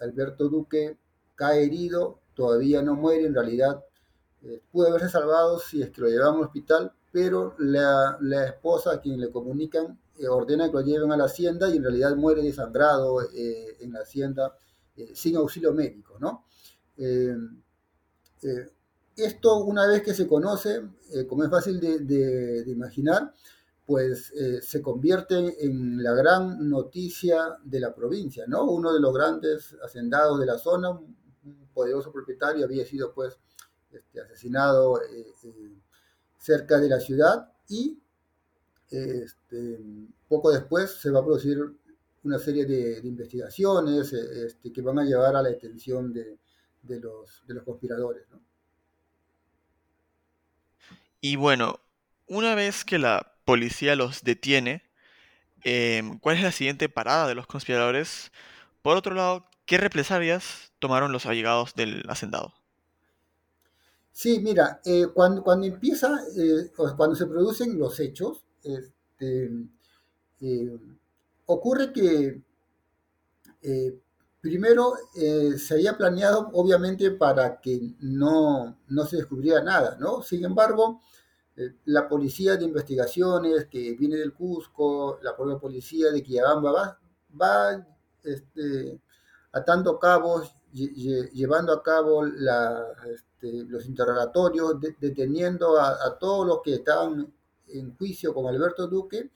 Alberto Duque cae herido, todavía no muere, en realidad eh, pudo haberse salvado si es que lo llevaban al hospital, pero la, esposa a quien le comunican eh, ordena que lo lleven a la hacienda y en realidad muere desangrado en la hacienda sin auxilio médico, ¿no? esto una vez que se conoce, como es fácil de imaginar, pues eh, se convierte en la gran noticia de la provincia, ¿no? Uno de los grandes hacendados de la zona, un poderoso propietario, había sido pues este, asesinado eh, eh, cerca de la ciudad y este, poco después se va a producir una serie de, investigaciones este, que van a llevar a la detención de, los, de los conspiradores. Y bueno, una vez que la policía los detiene, em, ¿cuál es la siguiente parada de los conspiradores? Por otro lado, ¿qué represalias tomaron los allegados del hacendado? Sí, mira, eh, cuando, cuando empieza, eh, cuando se producen los hechos, este, eh, ocurre que primero se había planeado obviamente para que no, no se descubriera nada, ¿no? Sin embargo, la policía de investigaciones que viene del Cusco, la propia policía de Quillabamba va, va este, atando cabos, lle- lle- llevando a cabo este, los interrogatorios, de- deteniendo a, todos los que estaban en juicio con Alberto Duque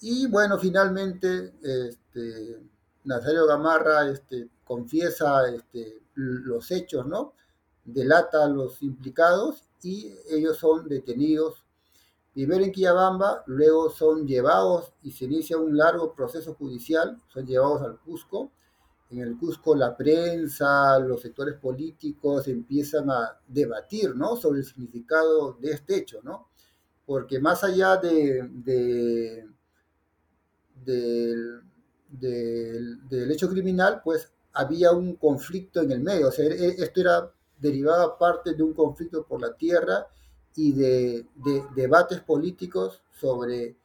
y bueno, finalmente este, Nazario Gamarra este, confiesa los hechos, ¿no? Delata a los implicados y ellos son detenidos primero en Quillabamba, luego son llevados y se inicia un largo proceso judicial, son llevados al Cusco. En el Cusco la prensa, los sectores políticos empiezan a debatir, ¿no? Sobre el significado de este hecho, ¿no? Porque más allá de, de del, del, del hecho criminal, pues había un conflicto en el medio. O sea, e- esto era derivaba parte de un conflicto por la tierra y de, de debates políticos sobre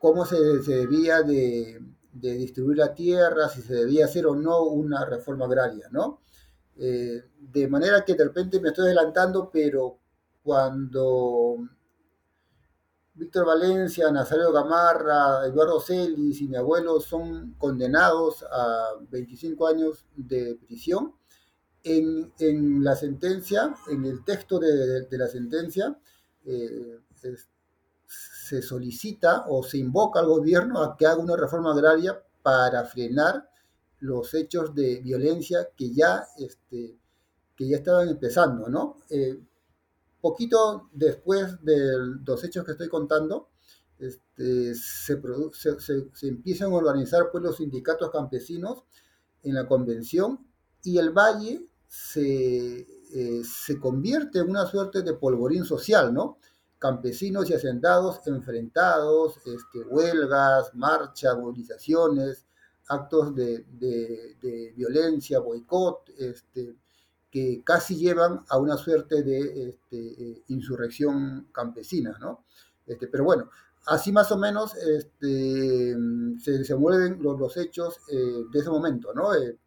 cómo se, se debía de, de distribuir la tierra, si se debía hacer o no una reforma agraria, ¿no? Eh, de manera que de repente me estoy adelantando, pero cuando Víctor Valencia, Nazario Gamarra, Eduardo Celis y mi abuelo son condenados a 25 años de prisión. En, en la sentencia, en el texto de, de la sentencia, eh, se solicita o se invoca al gobierno a que haga una reforma agraria para frenar los hechos de violencia que ya, este, que ya estaban empezando, ¿no? Eh, poquito después de los hechos que estoy contando, este, se, se- se empiezan a organizar pues, los sindicatos campesinos en la convención y el valle se, eh, se convierte en una suerte de polvorín social, ¿no? Campesinos y hacendados enfrentados, este, huelgas, marchas, movilizaciones, actos de, violencia, boicot, este, que casi llevan a una suerte de este, eh, insurrección campesina, ¿no? Este, pero bueno, así más o menos este, se, mueven los, los hechos eh, de ese momento, ¿no? Eh,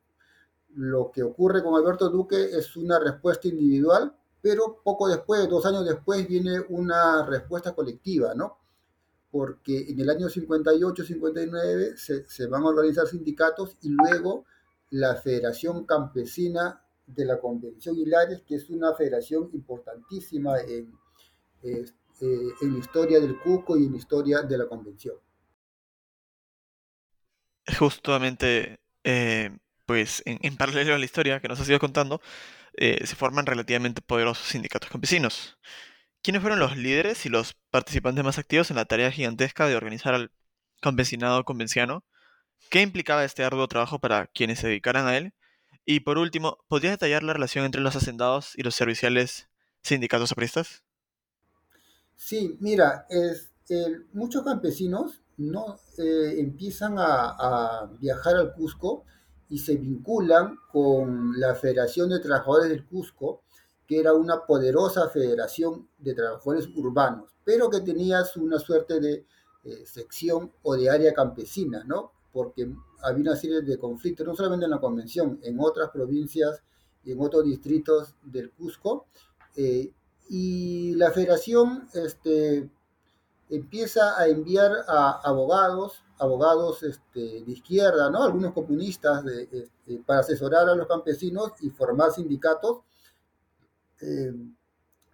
lo que ocurre con Alberto Duque es una respuesta individual, pero poco después, dos años después, viene una respuesta colectiva, ¿no? Porque en el año 58-59 se, se van a organizar sindicatos y luego la Federación Campesina de la Convención Hilares, que es una federación importantísima en, eh, eh, en la historia del Cusco y en la historia de la Convención. Justamente, eh, pues en, en paralelo a la historia que nos has ido contando, eh, se forman relativamente poderosos sindicatos campesinos. ¿Quiénes fueron los líderes y los participantes más activos en la tarea gigantesca de organizar al campesinado convenciano? ¿Qué implicaba este arduo trabajo para quienes se dedicaran a él? Y por último, ¿podrías detallar la relación entre los hacendados y los serviciales sindicatos apristas? Sí, mira, es, muchos campesinos no eh, empiezan a, a viajar al Cusco y se vinculan con la Federación de Trabajadores del Cusco, que era una poderosa federación de trabajadores urbanos, pero que tenía una suerte de eh, sección o de área campesina, ¿no? Porque había una serie de conflictos, no solamente en la convención, en otras provincias y en otros distritos del Cusco. eh, y la federación este, empieza a enviar a abogados, abogados este, de izquierda, ¿no? algunos comunistas, de, este, para asesorar a los campesinos y formar sindicatos, eh,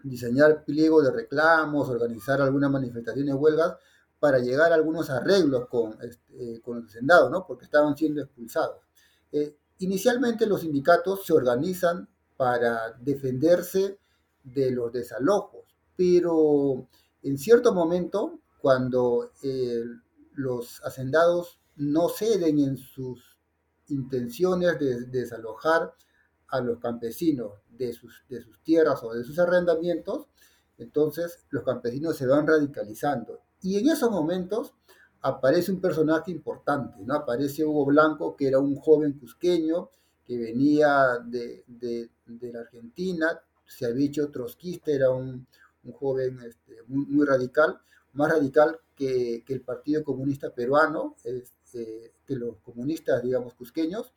diseñar pliegos de reclamos, organizar algunas manifestaciones, huelgas, para llegar a algunos arreglos con, este, con los hacendados, ¿no? porque estaban siendo expulsados. Eh, inicialmente los sindicatos se organizan para defenderse de los desalojos, pero en cierto momento, cuando eh, los hacendados no ceden en sus intenciones de, de desalojar a los campesinos de sus, de sus tierras o de sus arrendamientos, entonces los campesinos se van radicalizando. Y en esos momentos aparece un personaje importante, ¿no? Aparece Hugo Blanco, que era un joven cusqueño que venía de, la Argentina, se había hecho trotskista, era un, joven este, muy, radical, más radical que, el Partido Comunista Peruano, este, que los comunistas, digamos, cusqueños,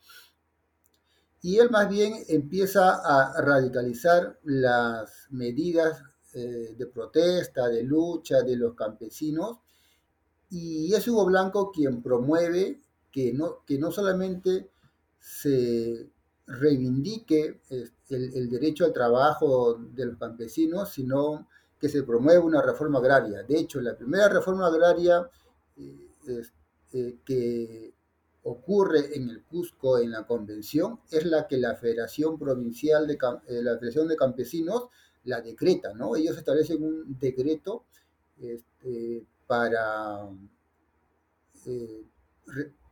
y él más bien empieza a radicalizar las medidas eh, de protesta, de lucha de los campesinos, y es Hugo Blanco quien promueve que no, que no solamente se reivindique el, derecho al trabajo de los campesinos, sino que se promueva una reforma agraria. De hecho, la primera reforma agraria eh, eh, que ocurre en el Cusco en la convención es la que la Federación Provincial de eh, la Federación de Campesinos la decreta, ¿no? Ellos establecen un decreto este, para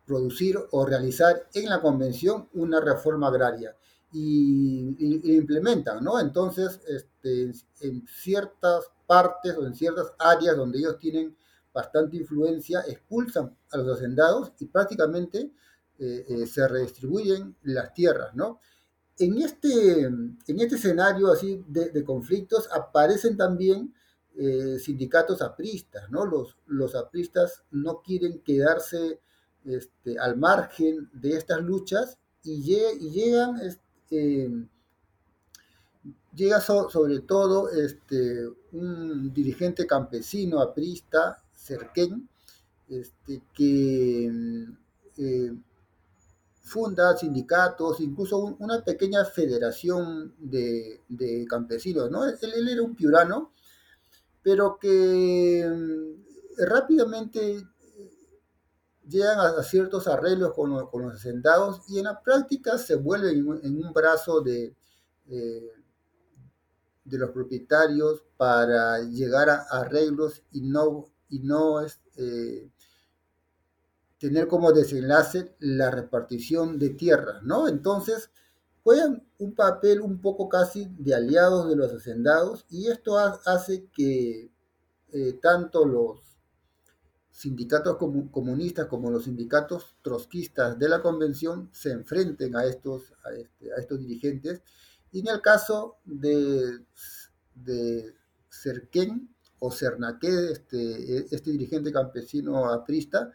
producir o realizar en la convención una reforma agraria y, implementan, ¿no? Entonces, este, en ciertas partes o en ciertas áreas donde ellos tienen bastante influencia, expulsan a los hacendados y prácticamente eh, eh, se redistribuyen las tierras, ¿no? En este, en este escenario así de, conflictos aparecen también eh, sindicatos apristas, ¿no? Los, los apristas no quieren quedarse este, al margen de estas luchas y, llegan, este, llega sobre todo este, un dirigente campesino aprista Cerquén, este, que eh, funda sindicatos, incluso una pequeña federación de, campesinos, ¿no? Él, era un piurano, pero que mm, rápidamente llegan a, ciertos arreglos con, los hacendados y en la práctica se vuelven en, un brazo de, eh, de los propietarios para llegar a arreglos y no y no es, eh, tener como desenlace la repartición de tierras, ¿no? Entonces, juegan un papel un poco casi de aliados de los hacendados y esto hace que eh, tanto los sindicatos comunistas como los sindicatos trotskistas de la convención se enfrenten a estos, a, este, estos dirigentes. Y en el caso de, de o Cernaque, este, este dirigente campesino aprista,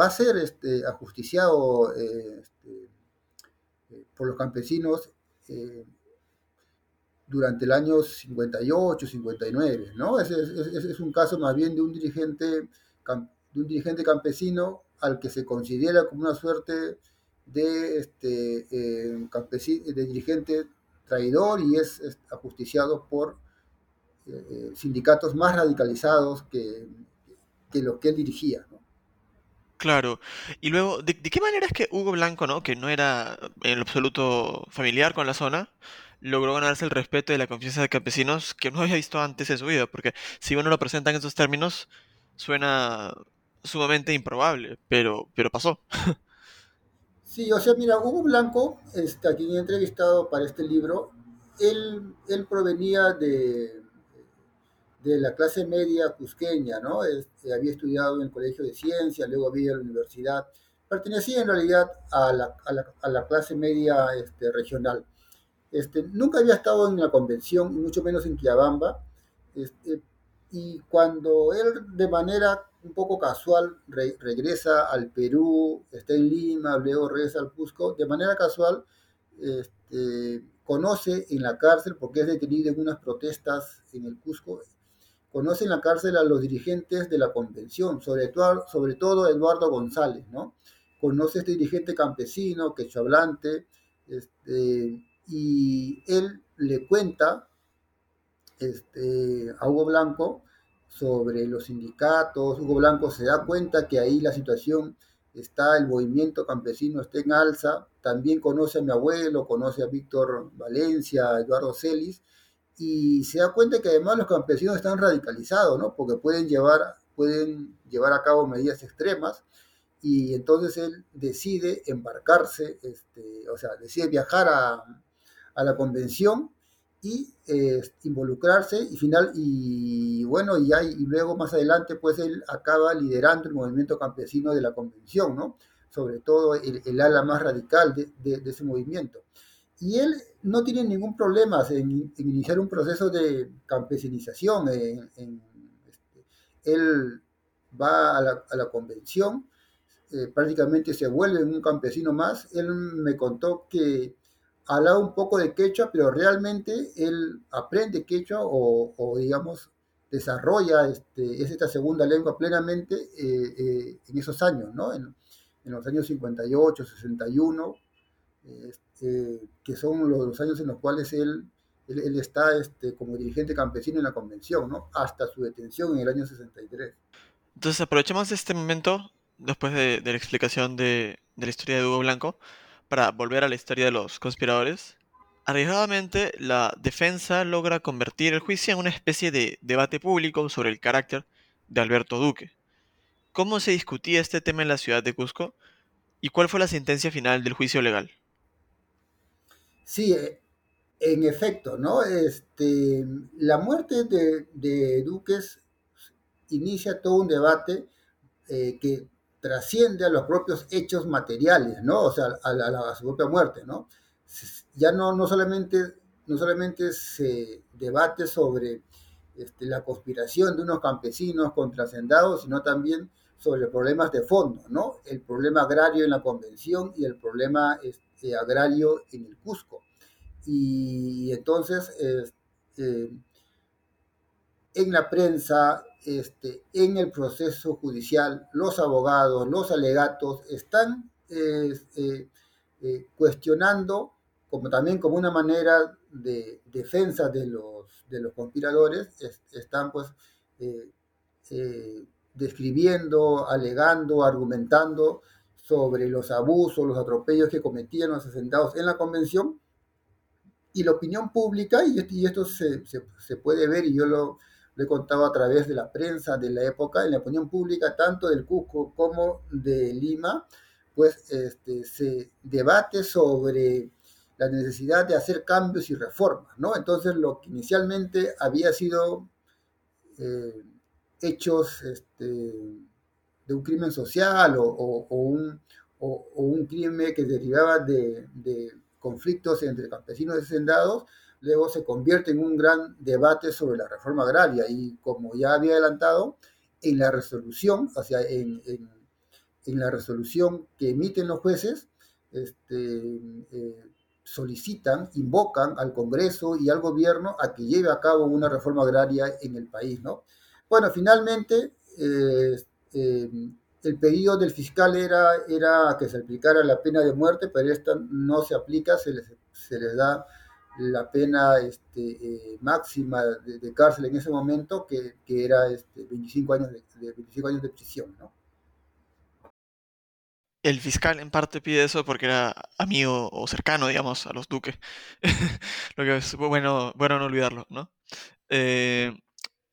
va a ser este, ajusticiado eh, este, eh, por los campesinos eh, durante el año 58, 59, ¿no? Ese es, un caso más bien de un dirigente, de un dirigente campesino al que se considera como una suerte de, este, de dirigente traidor y es ajusticiado por eh, sindicatos más radicalizados que, que lo que él dirigía. Claro. Y luego, ¿de, qué manera es que Hugo Blanco, ¿no? que no era en absoluto familiar con la zona, logró ganarse el respeto y la confianza de campesinos que no había visto antes en su vida? Porque si uno lo presenta en esos términos, suena sumamente improbable, pero, pero pasó. Sí, o sea, mira, Hugo Blanco, este, a quien he entrevistado para este libro, él, él provenía de, de la clase media cusqueña, ¿no? Este, había estudiado en el Colegio de Ciencias, luego había a la universidad. Pertenecía en realidad a la, a la, clase media este, regional. Este, nunca había estado en la convención, mucho menos en Quiabamba. Este, y cuando él de manera un poco casual regresa al Perú, está en Lima, luego regresa al Cusco, de manera casual este, conoce en la cárcel, porque es detenido en unas protestas en el Cusco, conoce en la cárcel a los dirigentes de la convención, sobre todo, sobre todo Eduardo González, ¿no? Conoce a este dirigente campesino, quechohablante, este, y él le cuenta este, a Hugo Blanco sobre los sindicatos. Hugo Blanco se da cuenta que ahí la situación está, el movimiento campesino está en alza. También conoce a mi abuelo, conoce a Víctor Valencia, a Eduardo Celis, y se da cuenta que además los campesinos están radicalizados, ¿no? Porque pueden llevar, pueden llevar a cabo medidas extremas y entonces él decide embarcarse, este, o sea, decide viajar a, a la convención y eh, involucrarse y final y bueno y, y luego más adelante pues él acaba liderando el movimiento campesino de la convención no sobre todo el, ala más radical de, de, ese movimiento. Y él no tiene ningún problema en, iniciar un proceso de campesinización en, este, él va a la, a la convención eh, prácticamente se vuelve un campesino más. Él me contó que habla un poco de quechua, pero realmente él aprende quechua o, digamos, desarrolla este, esta segunda lengua plenamente eh, eh, en esos años, ¿no? En, los años 58, 61, este, que son los, años en los cuales él, él, está este, como dirigente campesino en la convención, ¿no? Hasta su detención en el año 63. Entonces aprovechemos este momento, después de, la explicación de, de la historia de Hugo Blanco, para volver a la historia de los conspiradores, arriesgadamente la defensa logra convertir el juicio en una especie de debate público sobre el carácter de Alberto Duque. ¿Cómo se discutía este tema en la ciudad de Cusco? ¿Y cuál fue la sentencia final del juicio legal? Sí, eh, en efecto, ¿no? Este, la muerte de, Duques inicia todo un debate eh, que trasciende a los propios hechos materiales, ¿no? O sea, a, su propia muerte, ¿no? Ya no, no, solamente, no solamente se debate sobre este, la conspiración de unos campesinos contra hacendados, sino también sobre problemas de fondo, ¿no? El problema agrario en la convención y el problema este, agrario en el Cusco. Y entonces, este, en la prensa, este, en el proceso judicial, los abogados, los alegatos están eh, eh, eh, cuestionando, como también como una manera de defensa de los, de los conspiradores, están pues describiendo, alegando, argumentando sobre los abusos, los atropellos que cometían los asentados en la convención. Y la opinión pública, y esto, se, se puede ver, y yo lo, lo he contado a través de la prensa de la época, en la opinión pública, tanto del Cusco como de Lima, pues este, se debate sobre la necesidad de hacer cambios y reformas, ¿no? Entonces, lo que inicialmente había sido eh, hechos este, de un crimen social o, un, un, crimen que derivaba de, de conflictos entre campesinos y hacendados, luego se convierte en un gran debate sobre la reforma agraria y como ya había adelantado, en la resolución, o sea, en, la resolución que emiten los jueces, este, eh, solicitan, invocan al Congreso y al gobierno a que lleve a cabo una reforma agraria en el país, ¿no? Bueno, finalmente, eh, eh, el pedido del fiscal era, era que se aplicara la pena de muerte, pero esta no se aplica, se les, se les da la pena este, eh, máxima de, cárcel en ese momento, que, era este, 25, años de, 25 años de prisión. ¿no? El fiscal en parte pide eso porque era amigo o cercano, digamos, a los duques. [LAUGHS] Lo que es bueno, bueno no olvidarlo, ¿no? Eh,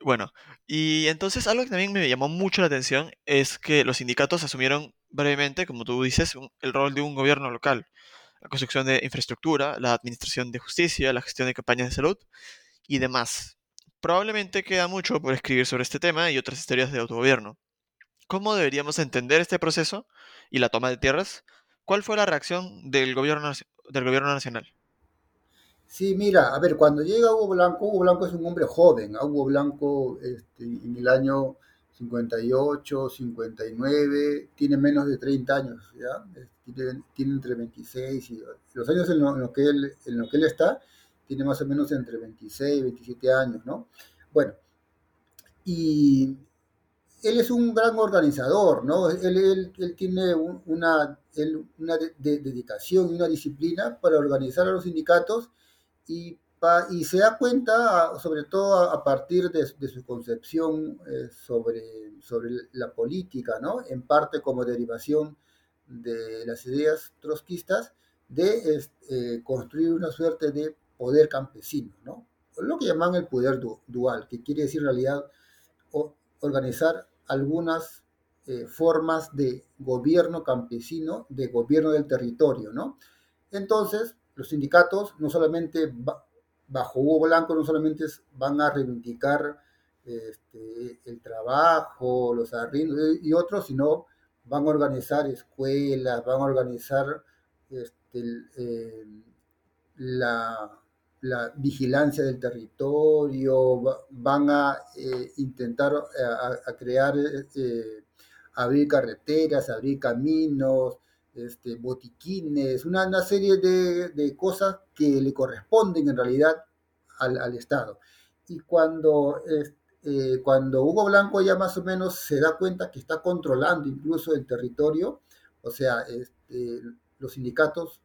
bueno, y entonces algo que también me llamó mucho la atención es que los sindicatos asumieron brevemente, como tú dices, el rol de un gobierno local la construcción de infraestructura, la administración de justicia, la gestión de campañas de salud y demás. Probablemente queda mucho por escribir sobre este tema y otras historias de autogobierno. ¿Cómo deberíamos entender este proceso y la toma de tierras? ¿Cuál fue la reacción del gobierno, del gobierno nacional? Sí, mira, a ver, cuando llega Hugo Blanco, Hugo Blanco es un hombre joven. Hugo Blanco este, en el año 58, 59, tiene menos de 30 años, ¿ya? Tiene, tiene entre 26 y los años en los que, él, lo que él está, tiene más o menos entre 26 y 27 años, ¿no? Bueno, y él es un gran organizador, ¿no? Él, él, tiene una, una dedicación y una disciplina para organizar a los sindicatos y y se da cuenta, sobre todo a, partir de, su concepción eh, sobre, sobre la política, ¿no? en parte como derivación de las ideas trotskistas, de eh, construir una suerte de poder campesino, ¿no? lo que llaman el poder dual, que quiere decir en realidad organizar algunas eh, formas de gobierno campesino, de gobierno del territorio. ¿no? Entonces, los sindicatos no solamente bajo Hugo Blanco no solamente van a reivindicar este, el trabajo, los arriendos y otros, sino van a organizar escuelas, van a organizar este, eh, la, vigilancia del territorio, van a eh, intentar a, crear, abrir carreteras, abrir caminos, este, botiquines, una, serie de, cosas que le corresponden en realidad al, Estado. Y cuando, eh, cuando Hugo Blanco ya más o menos se da cuenta que está controlando incluso el territorio, o sea, este, los sindicatos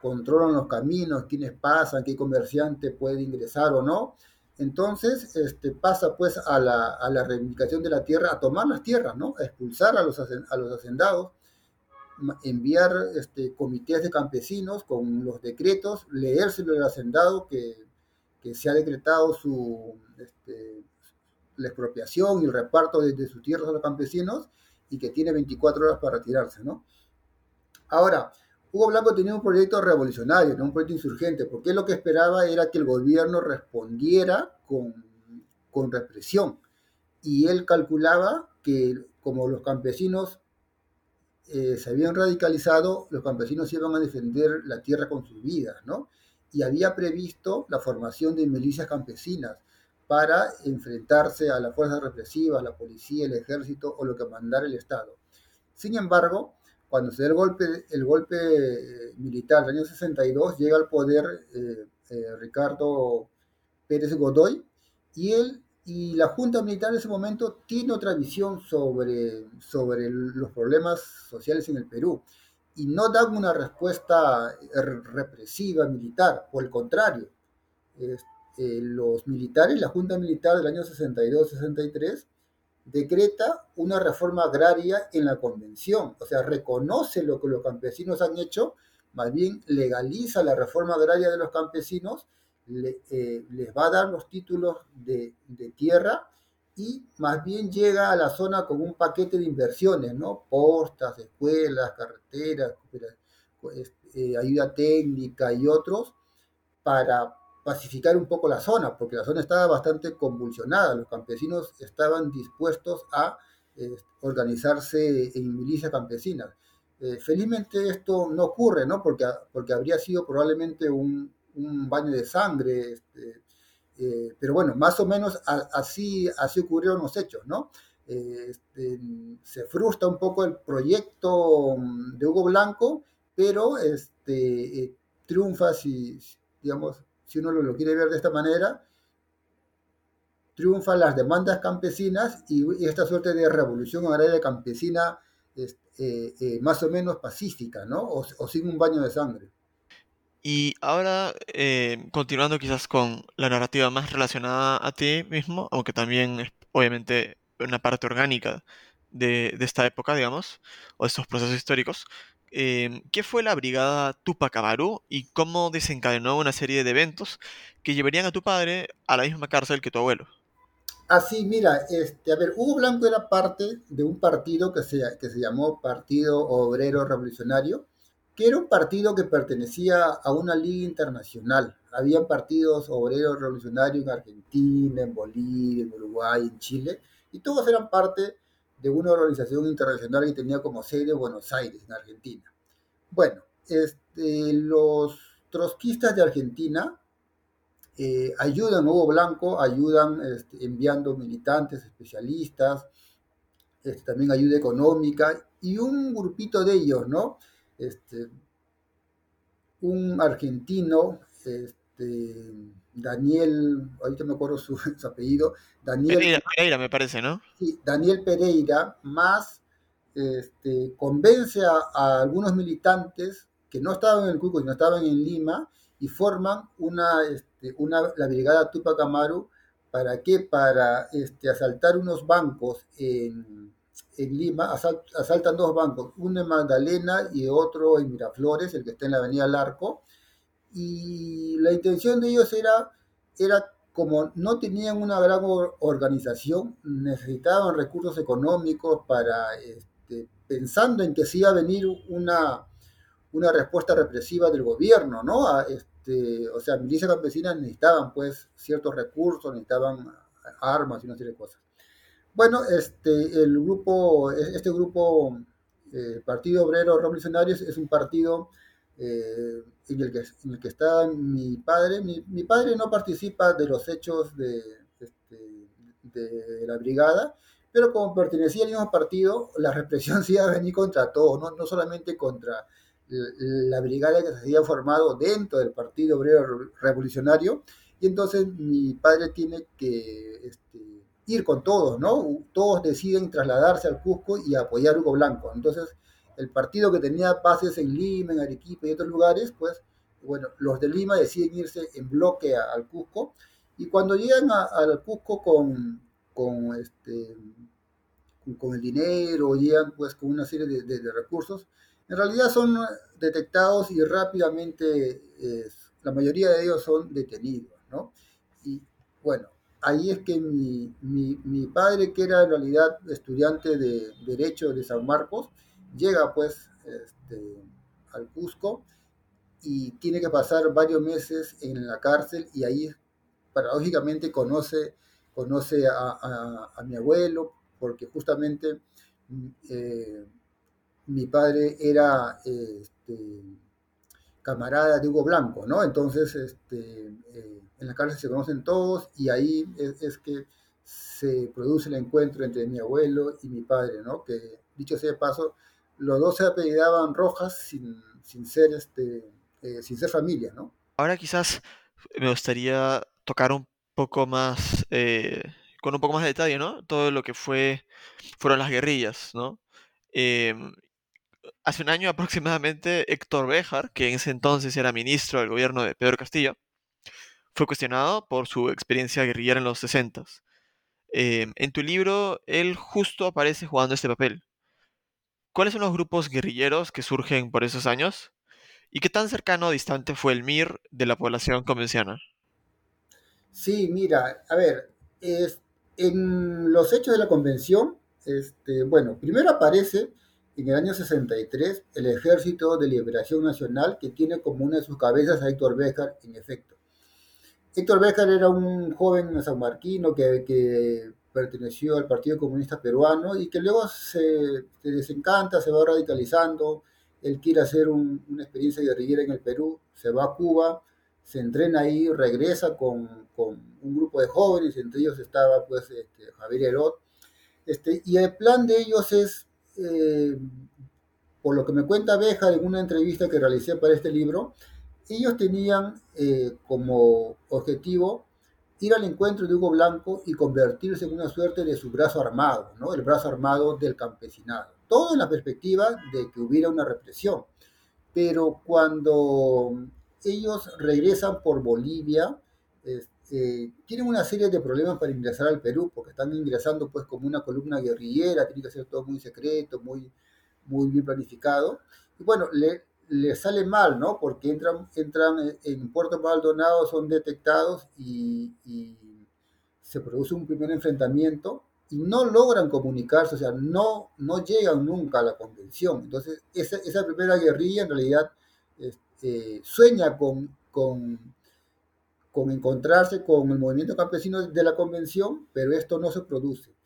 controlan los caminos, quiénes pasan, qué comerciante puede ingresar o no, entonces este, pasa pues a la, a la reivindicación de la tierra, a tomar las tierras, ¿no? A expulsar a los, a los hacendados, enviar este, comités de campesinos con los decretos, leérselo al hacendado que, se ha decretado su, este, la expropiación y el reparto de, sus tierras a los campesinos y que tiene 24 horas para retirarse, ¿no? Ahora, Hugo Blanco tenía un proyecto revolucionario, un proyecto insurgente, porque lo que esperaba era que el gobierno respondiera con, con represión. Y él calculaba que como los campesinos eh, se habían radicalizado, los campesinos iban a defender la tierra con sus vidas, ¿no? Y había previsto la formación de milicias campesinas para enfrentarse a las fuerzas represivas, la policía, el ejército o lo que mandara el Estado. Sin embargo, cuando se da el golpe, el golpe eh, militar del año 62, llega al poder eh, Ricardo Pérez Godoy y él y la Junta Militar en ese momento tiene otra visión sobre, sobre los problemas sociales en el Perú y no da una respuesta represiva militar, por el contrario, eh, los militares, la Junta Militar del año 62-63, decreta una reforma agraria en la convención, o sea, reconoce lo que los campesinos han hecho, más bien legaliza la reforma agraria de los campesinos eh, les va a dar los títulos de, tierra y más bien llega a la zona con un paquete de inversiones, ¿no? Postas, escuelas, carreteras, eh, ayuda técnica y otros para pacificar un poco la zona, porque la zona estaba bastante convulsionada, los campesinos estaban dispuestos a eh, organizarse en milicias campesinas. felizmente esto no ocurre, ¿no? Porque, porque habría sido probablemente un, un baño de sangre, este, eh, pero bueno, más o menos así, así ocurrieron los hechos, ¿no? Eh, este, se frustra un poco el proyecto mm, de Hugo Blanco, pero este, eh, triunfa si, digamos, si uno lo, quiere ver de esta manera, triunfan las demandas campesinas y, esta suerte de revolución agraria campesina más o menos pacífica, ¿no? o sin un baño de sangre. Y ahora, eh, continuando quizás con la narrativa más relacionada a ti mismo, aunque también es obviamente una parte orgánica de, esta época, digamos, o de estos procesos históricos, em, ¿qué fue la Brigada Tupac Amaru y cómo desencadenó una serie de eventos que llevarían a tu padre a la misma cárcel que tu abuelo? Así, mira, este, a ver, Hugo Blanco era parte de un partido que se, que se llamó Partido Obrero Revolucionario, que era un partido que pertenecía a una liga internacional. Habían partidos obreros revolucionarios en Argentina, en Bolivia, en Uruguay, en Chile, y todos eran parte de una organización internacional que tenía como sede Buenos Aires, en Argentina. Bueno, este, los trotskistas de Argentina eh, ayudan a Hugo Blanco, ayudan este, enviando militantes, especialistas, este, también ayuda económica, y un grupito de ellos, ¿no? Este, un argentino, este, Daniel, ahorita me acuerdo su, [LAUGHS] apellido, Daniel Pereira, me parece, ¿no? Sí, Daniel Pereira, más este, convence a, algunos militantes que no estaban en el Cuco, sino estaban en Lima, y forman una, este, una la brigada Tupac Amaru, ¿para qué? Para este, asaltar unos bancos en en Lima asaltan dos bancos, uno en Magdalena y otro en Miraflores, el que está en la avenida Larco, y la intención de ellos era, era como no tenían una gran organización, necesitaban recursos económicos para, este, pensando en que se iba a venir una, una respuesta represiva del gobierno, ¿no? A, este, o sea, milicias campesinas necesitaban pues ciertos recursos, necesitaban armas y una serie de cosas. Bueno, este, el grupo, este grupo, eh, Partido Obrero Revolucionario, es un partido eh, en, el que, en, el que, está mi padre. Mi, mi, padre no participa de los hechos de, este, de la brigada, pero como pertenecía al mismo partido, la represión [LAUGHS] sí iba a venir contra todos, no, no solamente contra la brigada que se había formado dentro del Partido Obrero Revolucionario, y entonces mi padre tiene que este, ir con todos, ¿no? Todos deciden trasladarse al Cusco y apoyar a Hugo Blanco. Entonces, el partido que tenía bases en Lima, en Arequipa y otros lugares, pues, bueno, los de Lima deciden irse en bloque al Cusco, y cuando llegan al Cusco con, con, este, con el dinero, llegan pues con una serie de recursos, en realidad son detectados y rápidamente eh, la mayoría de ellos son detenidos, ¿no? Y bueno, ahí es que mi, mi, padre, que era en realidad estudiante de Derecho de San Marcos, llega pues este, al Cusco y tiene que pasar varios meses en la cárcel y ahí paradójicamente conoce, conoce a mi abuelo porque justamente eh, mi padre era este, camarada de Hugo Blanco, ¿no? Entonces, este, eh, en la cárcel se conocen todos y ahí es, que se produce el encuentro entre mi abuelo y mi padre, ¿no? Que, dicho sea de paso, los dos se apellidaban Rojas sin, sin ser, este, eh, sin ser familia, ¿no? Ahora quizás me gustaría tocar un poco más, eh, con un poco más de detalle, ¿no? Todo lo que fue, fueron las guerrillas, ¿no? Eh, hace un año aproximadamente, Héctor Béjar, que en ese entonces era ministro del gobierno de Pedro Castillo, fue cuestionado por su experiencia guerrillera en los 60. Eh, en tu libro, él justo aparece jugando este papel. ¿Cuáles son los grupos guerrilleros que surgen por esos años? ¿Y qué tan cercano o distante fue el MIR de la población convencional? Sí, mira, a ver, es, en los hechos de la convención, este, bueno, primero aparece en el año 63 el Ejército de Liberación Nacional, que tiene como una de sus cabezas a Héctor Béjar, en efecto. Héctor Béjar era un joven sanmarquino que, que perteneció al Partido Comunista Peruano y que luego se, se desencanta, se va radicalizando, él quiere hacer un, una experiencia guerrillera en el Perú, se va a Cuba, se entrena ahí, regresa con, con un grupo de jóvenes, entre ellos estaba pues este, Javier Herot, este, y el plan de ellos es, eh, por lo que me cuenta Beja en una entrevista que realicé para este libro, ellos tenían eh, como objetivo ir al encuentro de Hugo Blanco y convertirse en una suerte de su brazo armado, ¿no? el brazo armado del campesinado. Todo en la perspectiva de que hubiera una represión. Pero cuando ellos regresan por Bolivia, eh, tienen una serie de problemas para ingresar al Perú, porque están ingresando pues como una columna guerrillera, tiene que ser todo muy secreto, muy, muy bien planificado. Y bueno, le, le sale mal, ¿no? Porque entran, entran en Puerto Maldonado, son detectados y, y, se produce un primer enfrentamiento y no logran comunicarse, o sea, no, no llegan nunca a la convención. Entonces, esa, esa primera guerrilla en realidad este, sueña con, con, con encontrarse con el movimiento campesino de la convención, pero esto no se produce.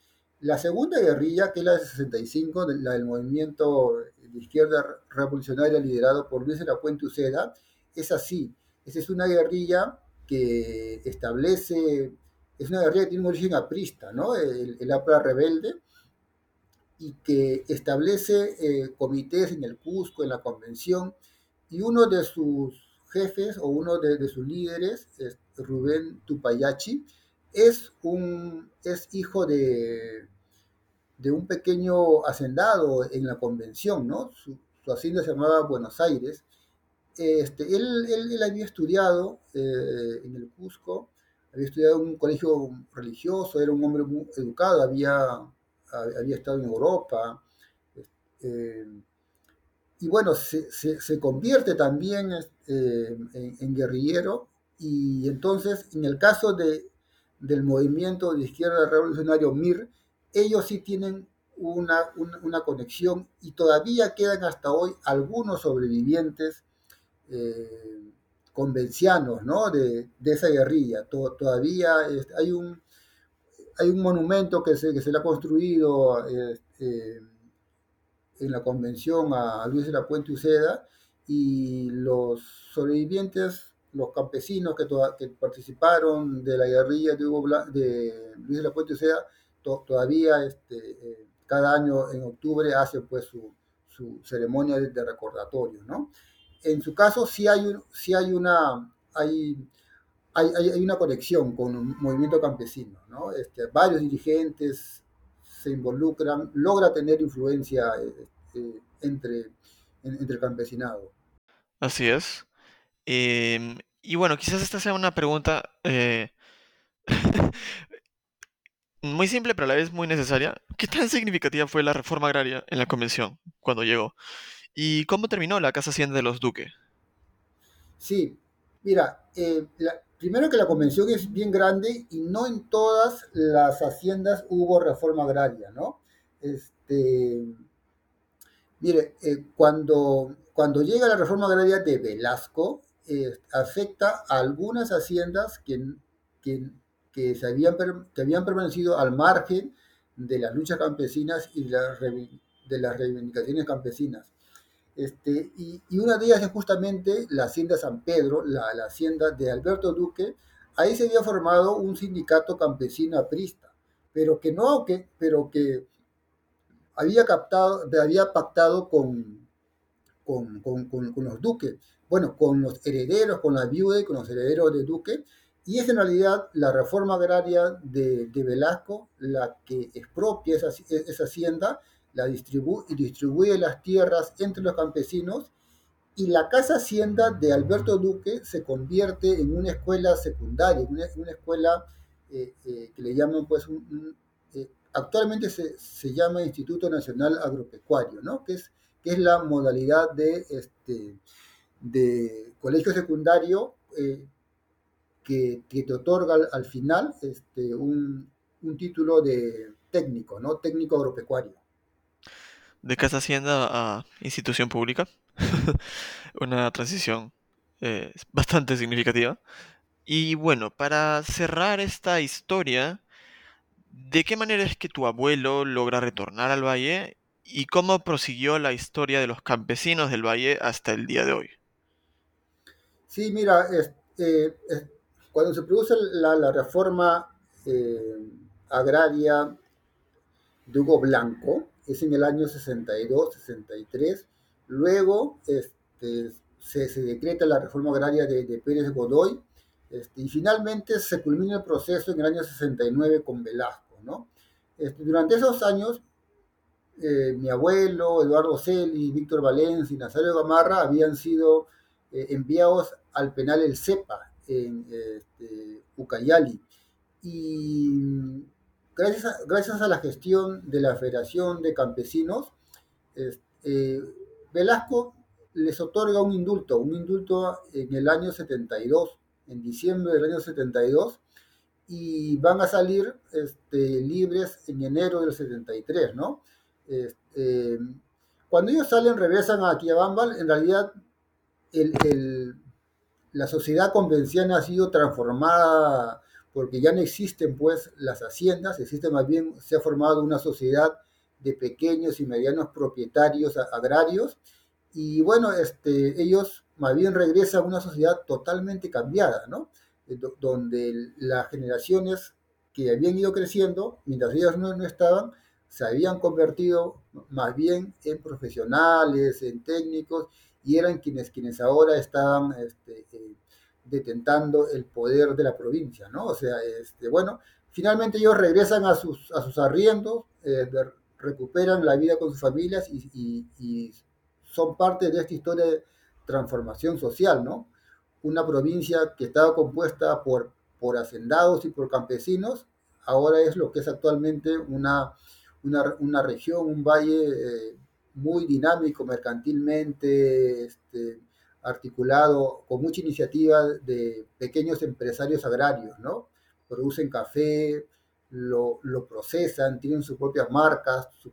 La segunda guerrilla, que es la de 65, la del movimiento de izquierda revolucionaria liderado por Luis de la Puente Uceda, es así. Esa es una guerrilla que establece, es una guerrilla que tiene un origen aprista, ¿no? El, el APRA rebelde, y que establece eh, comités en el Cusco, en la convención, y uno de sus jefes o uno de, de sus líderes, es Rubén Tupayachi, es, un, es hijo de, de un pequeño hacendado en la convención, ¿no? Su, su hacienda se llamaba Buenos Aires. Este, él, él, él había estudiado eh, en el Cusco, había estudiado en un colegio religioso, era un hombre muy educado, había, había estado en Europa. Eh, y bueno, se, se, convierte también eh, en, guerrillero y entonces en el caso de, del movimiento de izquierda revolucionario MIR, ellos sí tienen una, una, conexión y todavía quedan hasta hoy algunos sobrevivientes eh, convencianos ¿no? de, esa guerrilla. todavía hay, un, hay un monumento que se, que se le ha construido en la convención a Luis de la Puente Uceda y los sobrevivientes los campesinos que, que, participaron de la guerrilla de, de Luis de la Puente Uceda todavía este, eh, cada año en octubre hace pues su, ceremonia de, recordatorio, ¿no? En su caso sí hay, hay una, hay, hay, una conexión con el movimiento campesino, ¿no? Este, varios dirigentes se involucran, logra tener influencia eh, eh, entre, entre el campesinado. Así es. Em, y bueno, quizás esta sea una pregunta eh, [LAUGHS] muy simple, pero a la vez muy necesaria. ¿Qué tan significativa fue la reforma agraria en la convención cuando llegó? ¿Y cómo terminó la Casa Hacienda de los Duque? Sí, mira, eh, primero que la convención es bien grande y no en todas las haciendas hubo reforma agraria, ¿no? Este, mire, eh, cuando, cuando llega la reforma agraria de Velasco, eh, afecta a algunas haciendas que, que que, se habían, que habían permanecido al margen de las luchas campesinas y de las, de las reivindicaciones campesinas. Este, y, una de ellas es justamente la Hacienda San Pedro, la, hacienda de Alberto Duque. Ahí se había formado un sindicato campesino aprista, pero que no, pero que había, captado, había pactado con, con, con, con, los duques, bueno, con los herederos, con la viuda y con los herederos de Duque, y es en realidad la reforma agraria de, Velasco la que expropia esa, esa hacienda, la distribuye y distribuye las tierras entre los campesinos y la casa hacienda de Alberto Duque se convierte en una escuela secundaria, una, escuela eh, eh, que le llaman pues eh, actualmente se, se, llama Instituto Nacional Agropecuario, ¿no? que, es, que es la modalidad de, este, de colegio secundario que, te otorga al, final este, un, título de técnico, ¿no? Técnico agropecuario. De Casa Hacienda a institución pública. [LAUGHS] Una transición eh, bastante significativa. Y bueno, para cerrar esta historia, ¿de qué manera es que tu abuelo logra retornar al valle y cómo prosiguió la historia de los campesinos del valle hasta el día de hoy? Sí, mira, este, cuando se produce la, reforma eh, agraria de Hugo Blanco, es en el año 62, 63, luego este, se, decreta la reforma agraria de, Pérez Godoy, este, y finalmente se culmina el proceso en el año 69 con Velasco. ¿no? Este, durante esos años, eh, mi abuelo, Eduardo Celi, Víctor Valencia y Nazario Gamarra habían sido eh, enviados al penal El Cepa en este, Ucayali. Y gracias a, la gestión de la Federación de Campesinos, eh, Velasco les otorga un indulto, un indulto en el año 72, en diciembre del año 72, y van a salir este, libres en enero del 73, ¿no? Este, cuando ellos salen, regresan a Quiabambal, en realidad la sociedad convencional ha sido transformada porque ya no existen pues las haciendas, existe más bien, se ha formado una sociedad de pequeños y medianos propietarios agrarios y bueno, este, ellos más bien regresan a una sociedad totalmente cambiada, ¿no? Eh, donde las generaciones que habían ido creciendo, mientras ellos no, no estaban, se habían convertido más bien en profesionales, en técnicos, y eran quienes, quienes ahora estaban este, eh, detentando el poder de la provincia, ¿no? O sea, este, bueno, finalmente ellos regresan a sus, a sus arriendos, eh, recuperan la vida con sus familias y, son parte de esta historia de transformación social, ¿no? Una provincia que estaba compuesta por, por hacendados y por campesinos, ahora es lo que es actualmente una, una, una región, un valle eh, muy dinámico mercantilmente, este, articulado, con mucha iniciativa de pequeños empresarios agrarios, ¿no? Producen café, lo, procesan, tienen sus propias marcas, su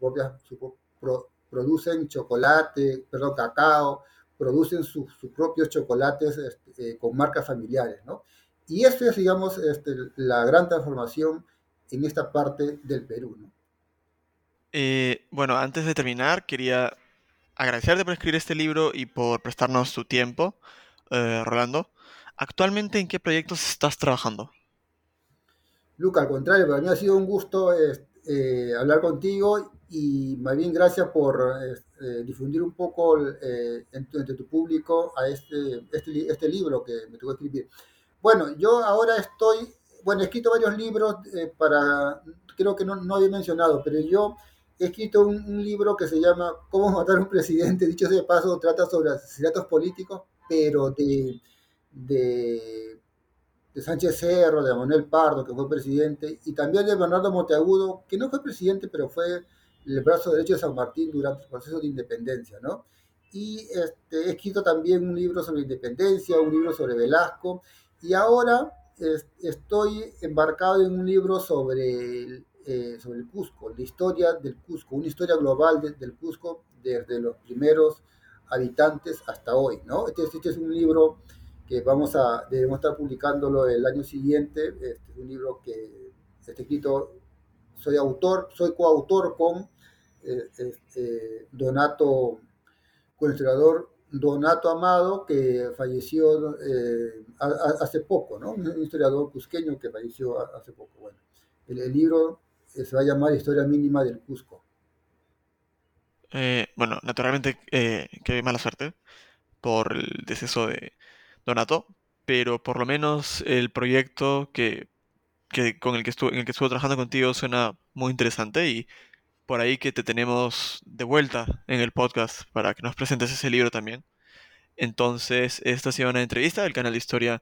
producen chocolate, perdón, cacao, producen sus propios chocolates este, con marcas familiares, ¿no? Y esto es, digamos, este, la gran transformación en esta parte del Perú, ¿no? Eh, bueno, antes de terminar, quería agradecerte por escribir este libro y por prestarnos tu tiempo, eh, Rolando. Actualmente, ¿en qué proyectos estás trabajando? Luca, al contrario, para mí ha sido un gusto eh, hablar contigo y más bien gracias por difundir un poco entre, tu público a este, este, este, libro que me tocó escribir. Bueno, yo ahora estoy, bueno, he escrito varios libros para, creo que no, no había mencionado, pero yo he escrito un, libro que se llama Cómo matar a un presidente, dicho de paso, trata sobre asesinatos políticos, pero de, de, Sánchez Cerro, de Manuel Pardo, que fue presidente, y también de Bernardo Monteagudo, que no fue presidente, pero fue el brazo derecho de San Martín durante el proceso de independencia, ¿no? Y este, he escrito también un libro sobre independencia, un libro sobre Velasco, y ahora estoy embarcado en un libro sobre eh, sobre el Cusco, la historia del Cusco, una historia global del Cusco desde los primeros habitantes hasta hoy, ¿no? Este, este, es un libro que vamos a, debemos estar publicándolo el año siguiente, este es un libro que está escrito, soy autor, soy coautor con eh, este, Donato, con el historiador Donato Amado, que falleció eh, hace poco, ¿no? Un historiador cusqueño que falleció hace poco. Bueno, el libro se va a llamar Historia Mínima del Cusco. Eh, bueno, naturalmente eh, qué mala suerte por el deceso de Donato, pero por lo menos el proyecto que, con el que estuve, en el que estuve trabajando contigo suena muy interesante y por ahí que te tenemos de vuelta en el podcast para que nos presentes ese libro también. Entonces, esta ha sido una entrevista del canal de historia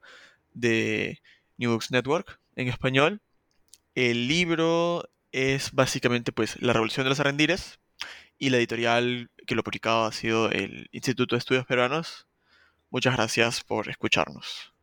de New Books Network en español. El libro es básicamente pues La Revolución de los Arrendires y la editorial que lo publicaba ha sido el Instituto de Estudios Peruanos. Muchas gracias por escucharnos.